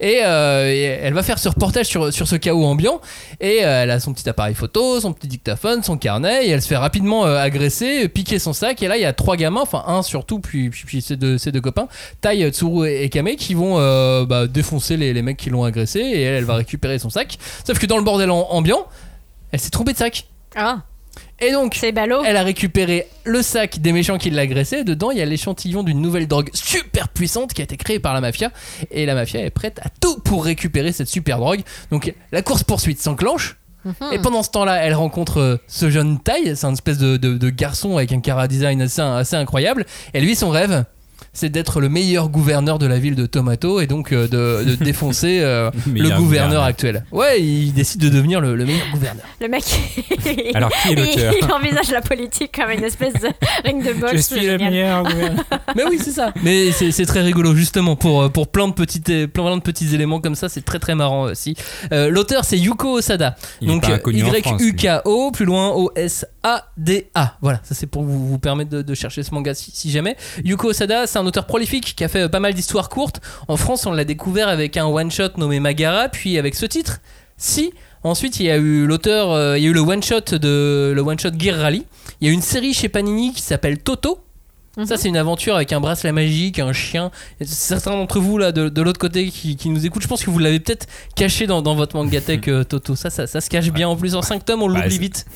S1: Et, euh, et elle va faire ce reportage sur, sur ce chaos ambiant, et euh, elle a son petit appareil photo, son petit dictaphone, son carnet, et elle se fait rapidement euh, agresser, piquer son sac, et là il y a trois gamins, enfin un surtout, puis, puis, puis ses, deux, ses deux copains, Tai, Tsuru et, et Kame, qui vont bah, défoncer les, les mecs qui l'ont agressé, et elle, elle va récupérer son sac. Sauf que dans le bordel am- ambiant, elle s'est trompée de sac.
S3: Ah,
S1: Et donc, elle a récupéré le sac des méchants qui l'agressaient. Dedans, il y a l'échantillon d'une nouvelle drogue super puissante qui a été créée par la mafia. Et la mafia est prête à tout pour récupérer cette super drogue. Donc, la course-poursuite s'enclenche.
S3: Mhm.
S1: Et pendant ce temps-là, elle rencontre euh, ce jeune taille. C'est un espèce de, de- de garçon avec un cara design assez, assez incroyable. Et lui, son rêve. C'est d'être le meilleur gouverneur de la ville de Tomato et donc euh, de, de défoncer euh, le gouverneur
S2: gouverneur.
S1: actuel. Ouais, il décide de devenir le, le meilleur gouverneur.
S3: Le mec,
S2: Alors, qui est l'auteur
S3: il, il envisage la politique comme une espèce de ring de boxe.
S2: Je suis le meilleur gouverneur.
S1: Mais oui, c'est ça. Mais c'est c'est très rigolo, justement, pour, euh, pour plein, de petites, plein de petits éléments comme ça, c'est très très marrant aussi. Euh, L'auteur, c'est Yuko Osada.
S2: Il
S1: Donc. Y-U-K-O, plus loin O-S-A-D-A. Voilà, ça c'est pour vous, vous permettre de, de chercher ce manga si, si jamais. Yuko Osada, c'est un auteur prolifique qui a fait euh, pas mal d'histoires courtes. En France, on l'a découvert avec un one-shot nommé Magara, puis avec ce titre, Si. Ensuite, il y a eu l'auteur, euh, il y a eu le one-shot de le one-shot Gear Rally. Il y a une série chez Panini qui s'appelle Toto. Ça, c'est une aventure avec un bracelet magique, un chien. Certains d'entre vous, là, de, de l'autre côté, qui, qui nous écoutent, je pense que vous l'avez peut-être caché dans, dans votre mangatech euh, Toto. Ça, ça, ça se cache bien. En plus, en 5 tomes, on l'oublie vite.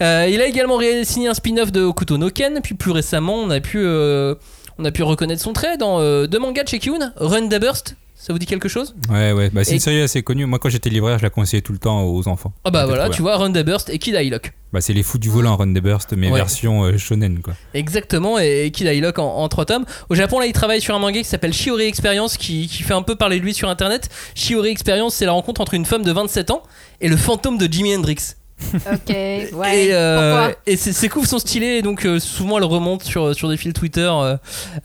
S1: Euh, il a également signé un spin-off de Okuto no Ken. Puis plus récemment, on a pu, euh, on a pu reconnaître son trait dans euh, deux mangas de chez Kyun, Run the Burst. Ça vous dit quelque chose?
S2: Ouais, ouais. Bah, c'est
S1: Et-
S2: une série assez connue. Moi, quand j'étais libraire, je la conseillais tout le temps aux enfants.
S1: Ah bah voilà, tu vois, Run the Burst et Kid Lock.
S2: Bah, c'est les fous du volant, Run the Burst, mais
S1: Ouais.
S2: version euh, shonen, quoi.
S1: Exactement, et, et Kid Lock en, en trois tomes. Au Japon, là, il travaille sur un manga qui s'appelle Shiori Experience, qui, qui fait un peu parler de lui sur internet. Shiori Experience, c'est la rencontre entre une femme de 27 ans et le fantôme de Jimi Hendrix.
S3: Ok, ouais.
S1: et euh,
S3: Pourquoi
S1: et ses, ses couves sont stylées, donc euh, souvent elle remonte sur, sur des fils Twitter euh,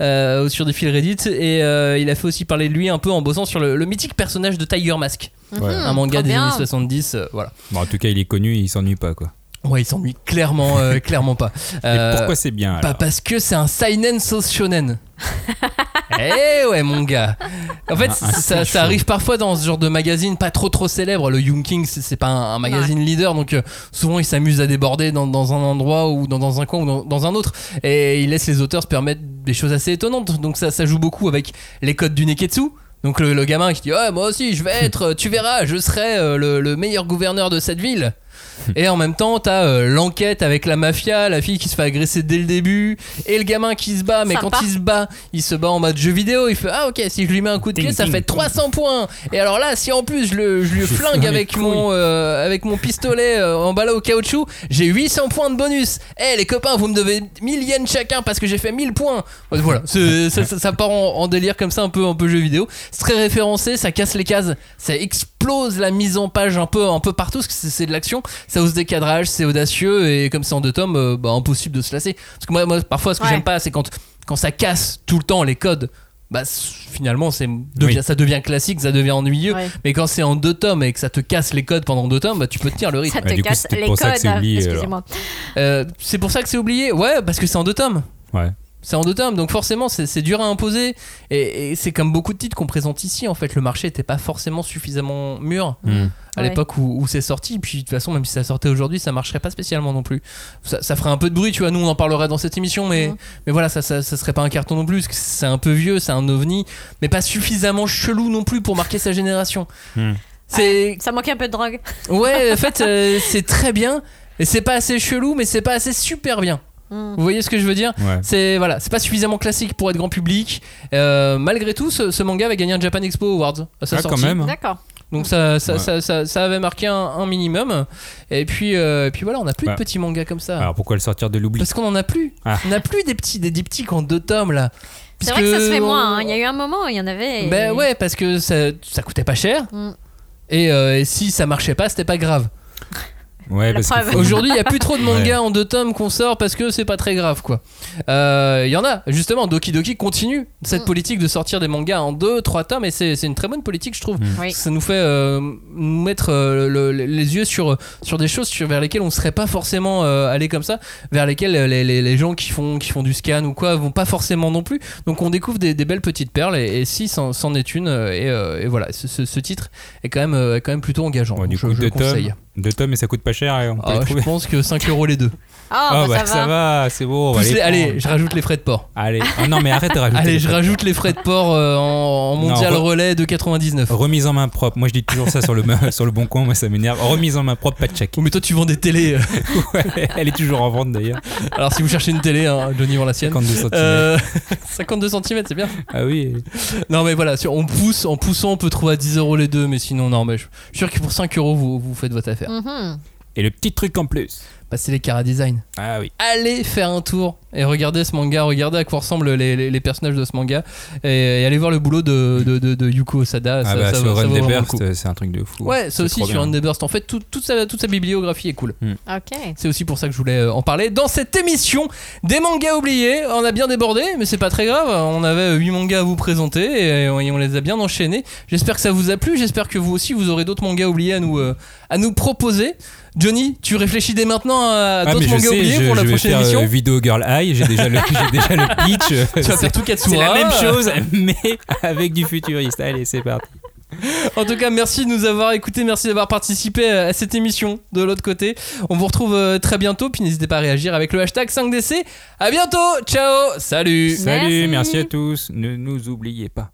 S1: euh, ou sur des fils Reddit. Et euh, il a fait aussi parler de lui un peu en bossant sur le, le mythique personnage de Tiger Mask,
S2: Ouais.
S1: un manga des
S3: bien.
S1: années 70. euh, voilà.
S2: Bon, en tout cas, il est connu, il s'ennuie pas, quoi.
S1: Ouais, il s'ennuie clairement, euh, clairement pas.
S2: Et
S1: Euh,
S2: pourquoi c'est bien
S1: Pas
S2: alors
S1: parce que c'est un seinen sauce shonen. eh ouais mon gars. En fait,
S2: Un- un
S1: ça, arrive parfois dans ce genre de magazine pas trop trop célèbre. Le Young King, c'est pas un, un magazine leader, donc euh, souvent il s'amuse à déborder dans, dans un endroit ou dans, dans un coin ou dans, dans un autre. Et il laisse les auteurs se permettre des choses assez étonnantes. Donc ça, ça joue beaucoup avec les codes du Neketsu. Donc le, le gamin qui dit ouais moi aussi je vais être tu verras je serai euh, le, le meilleur gouverneur de cette ville et en même temps, t'as euh, l'enquête avec la mafia, la fille qui se fait agresser dès le début, et le gamin qui se bat, mais
S3: Sympa.
S1: quand il se bat, il se bat en mode jeu vidéo, il fait Ah ok, si je lui mets un coup de pied, ça fait
S2: ting.
S1: 300 points. Et alors là, si en plus je, le, je lui
S2: Je
S1: flingue avec mon, euh, avec mon pistolet euh, emballé au caoutchouc, j'ai 800 points de bonus. Eh les copains, vous me devez 1000 yens chacun parce que j'ai fait 1000 points. Voilà, c'est- ça, ça- ça part en, en délire comme ça, un peu, un peu jeu vidéo. C'est très référencé, ça casse les cases, ça explose la mise en page un peu, un peu partout, parce que c'est- de l'action, ça ose des cadrages, c'est audacieux, et comme c'est en deux tomes, euh, bah, impossible de se lasser. Parce que moi, moi parfois, ce que
S3: Ouais.
S1: j'aime pas, c'est quand, quand ça casse tout le temps les codes. Bah, finalement, c'est devient,
S2: Oui.
S1: ça devient classique, ça devient ennuyeux.
S3: Ouais.
S1: Mais quand c'est en deux tomes et que ça te casse les codes pendant deux tomes, bah, tu peux tenir le rythme.
S3: Ça te
S2: coup,
S3: casse
S2: c'était
S3: les
S2: pour ça que
S3: codes.
S2: c'est oublié,
S3: Excusez-moi.
S1: Euh, c'est pour ça que c'est oublié Ouais, parce que c'est en deux tomes.
S2: Ouais.
S1: C'est en deux tomes, donc forcément c'est dur à imposer. Et, et c'est comme beaucoup de titres qu'on présente ici, en fait, le marché n'était pas forcément suffisamment mûr
S2: Hmm.
S1: à
S3: Ouais.
S1: l'époque où, où c'est sorti. Puis de toute façon, même si ça sortait aujourd'hui, ça marcherait pas spécialement non plus. Ça, ça ferait un peu de bruit, tu vois. Nous, on en parlerait dans cette émission, mais, mais voilà, ça, ça, ça serait pas un carton non plus. parce que C'est un peu vieux, c'est un ovni, mais pas suffisamment chelou non plus pour marquer sa génération.
S2: Hmm.
S1: C'est
S3: Ça manquait un peu de drogue.
S1: ouais, en fait, euh, c'est très bien. Et c'est pas assez chelou, mais c'est pas assez super bien.
S3: Mm.
S1: Vous voyez ce que je veux dire
S2: Ouais.
S1: C'est voilà, c'est pas suffisamment classique pour être grand public. Euh, malgré tout, ce, ce manga avait gagné un Japan Expo Awards à sa
S2: Ah, quand
S1: sortie.
S2: même.
S3: D'accord.
S1: Donc ça, ça,
S2: Ouais.
S1: ça, ça, ça avait marqué un, un minimum. Et puis, euh, et puis voilà, on n'a plus de petits mangas comme ça.
S2: Alors pourquoi le sortir de l'oubli
S1: Parce qu'on en a plus.
S2: Ah.
S1: On n'a plus des petits, des diptyques en deux tomes là.
S3: C'est vrai que ça se fait
S1: on-
S3: moins. hein. Il y a eu un moment, où il y en avait. et-
S1: Ben ouais, parce que ça, ça coûtait pas cher.
S3: Mm.
S1: Et, euh, et si ça marchait pas, c'était pas grave.
S2: Ouais,
S1: Aujourd'hui, il y a plus trop de mangas
S2: Ouais.
S1: en deux tomes qu'on sort parce que c'est pas très grave quoi. Euh, Il y en a, justement, Doki Doki continue cette
S3: Mm.
S1: politique de sortir des mangas en deux, trois tomes et c'est c'est une très bonne politique, je trouve.
S2: Mm.
S3: Oui.
S1: Ça nous fait euh, nous mettre euh, le- le- les yeux sur, sur des choses sur, vers lesquelles on serait pas forcément euh, allé comme ça, vers lesquelles euh, les, les- les gens qui font, qui font du scan ou quoi vont pas forcément non plus. Donc on découvre des, des belles petites perles et, et si c'en est une, euh, et, euh, et voilà, ce, ce- ce titre est quand même, euh, quand même plutôt engageant.
S2: Ouais, du
S1: je,
S2: coup,
S1: je
S2: deux
S1: le conseille.
S2: tomes, deux tomes et ça coûte pas cher et on peut
S1: Ah,
S2: les
S1: je
S2: trouver.
S1: pense que 5 euros les deux.
S3: Ah,
S2: Ah
S3: bah,
S2: bah
S3: ça va.
S2: c'est bon. on va
S1: Plus
S2: les
S1: les- allez,
S2: prendre.
S1: je rajoute les frais de port.
S2: Allez. Ah non mais arrête de rajouter.
S1: Allez, je rajoute les frais de port euh, en, en mondial
S2: Non, re-
S1: relais de 99.
S2: Remise en main propre. Moi je dis toujours ça sur le sur le bon coin, moi ça m'énerve. Remise en main propre, pas de chèque.
S1: Oh, mais toi, tu vends des télés.
S2: Ouais, elle est toujours en vente d'ailleurs.
S1: Alors, si vous cherchez une télé, hein, Johnny vend la sienne.
S2: 52 cm.
S1: Euh, 52 cm, c'est bien.
S2: Ah oui.
S1: Non, mais voilà, sur- on pousse, en poussant, on peut trouver à 10 euros les deux, mais sinon, non, mais je je suis sûr que pour 5 euros, vous, vous faites votre affaire.
S3: Mhm.
S2: Et le petit truc en plus.
S1: Bah, c'est les Cara Design.
S2: Ah oui.
S1: Allez faire un tour et regardez ce manga, regardez à quoi ressemblent les, les- les personnages de ce manga et, et allez voir le boulot de, de, de- de Yuko Osada.
S2: Ah
S1: ça,
S2: bah
S1: ça
S2: sur Run c'est un truc de fou.
S1: Ouais, ça
S2: C'est
S1: aussi sur. Run Burst. En fait, tout- toute, sa, toute sa bibliographie est cool.
S3: Ok.
S1: C'est aussi pour ça que je voulais euh, en parler. Dans cette émission des mangas oubliés, on a bien débordé, mais c'est pas très grave. On avait 8 mangas à vous présenter et on, et on les a bien enchaînés. J'espère que ça vous a plu. J'espère que vous aussi, vous aurez d'autres mangas oubliés à nous, euh, à nous proposer. Johnny, tu réfléchis dès maintenant à
S2: Ah,
S1: d'autres mangas
S2: sais,
S1: oubliés
S2: je,
S1: pour la
S2: je
S1: prochaine
S2: faire
S1: émission
S2: euh, Video Girl J'ai déjà le, j'ai déjà le pitch. euh,
S1: Tu vas
S2: c'est-
S1: faire tout Katsura.
S2: C'est la même chose, mais avec du futuriste. Allez, c'est parti.
S1: En tout cas, merci de nous avoir écoutés, merci d'avoir participé à cette émission de l'autre côté. On vous retrouve euh, très bientôt, puis n'hésitez pas à réagir avec le hashtag 5DC. À bientôt, ciao, salut.
S2: Salut,
S3: Merci.
S2: merci à tous. Ne nous oubliez pas.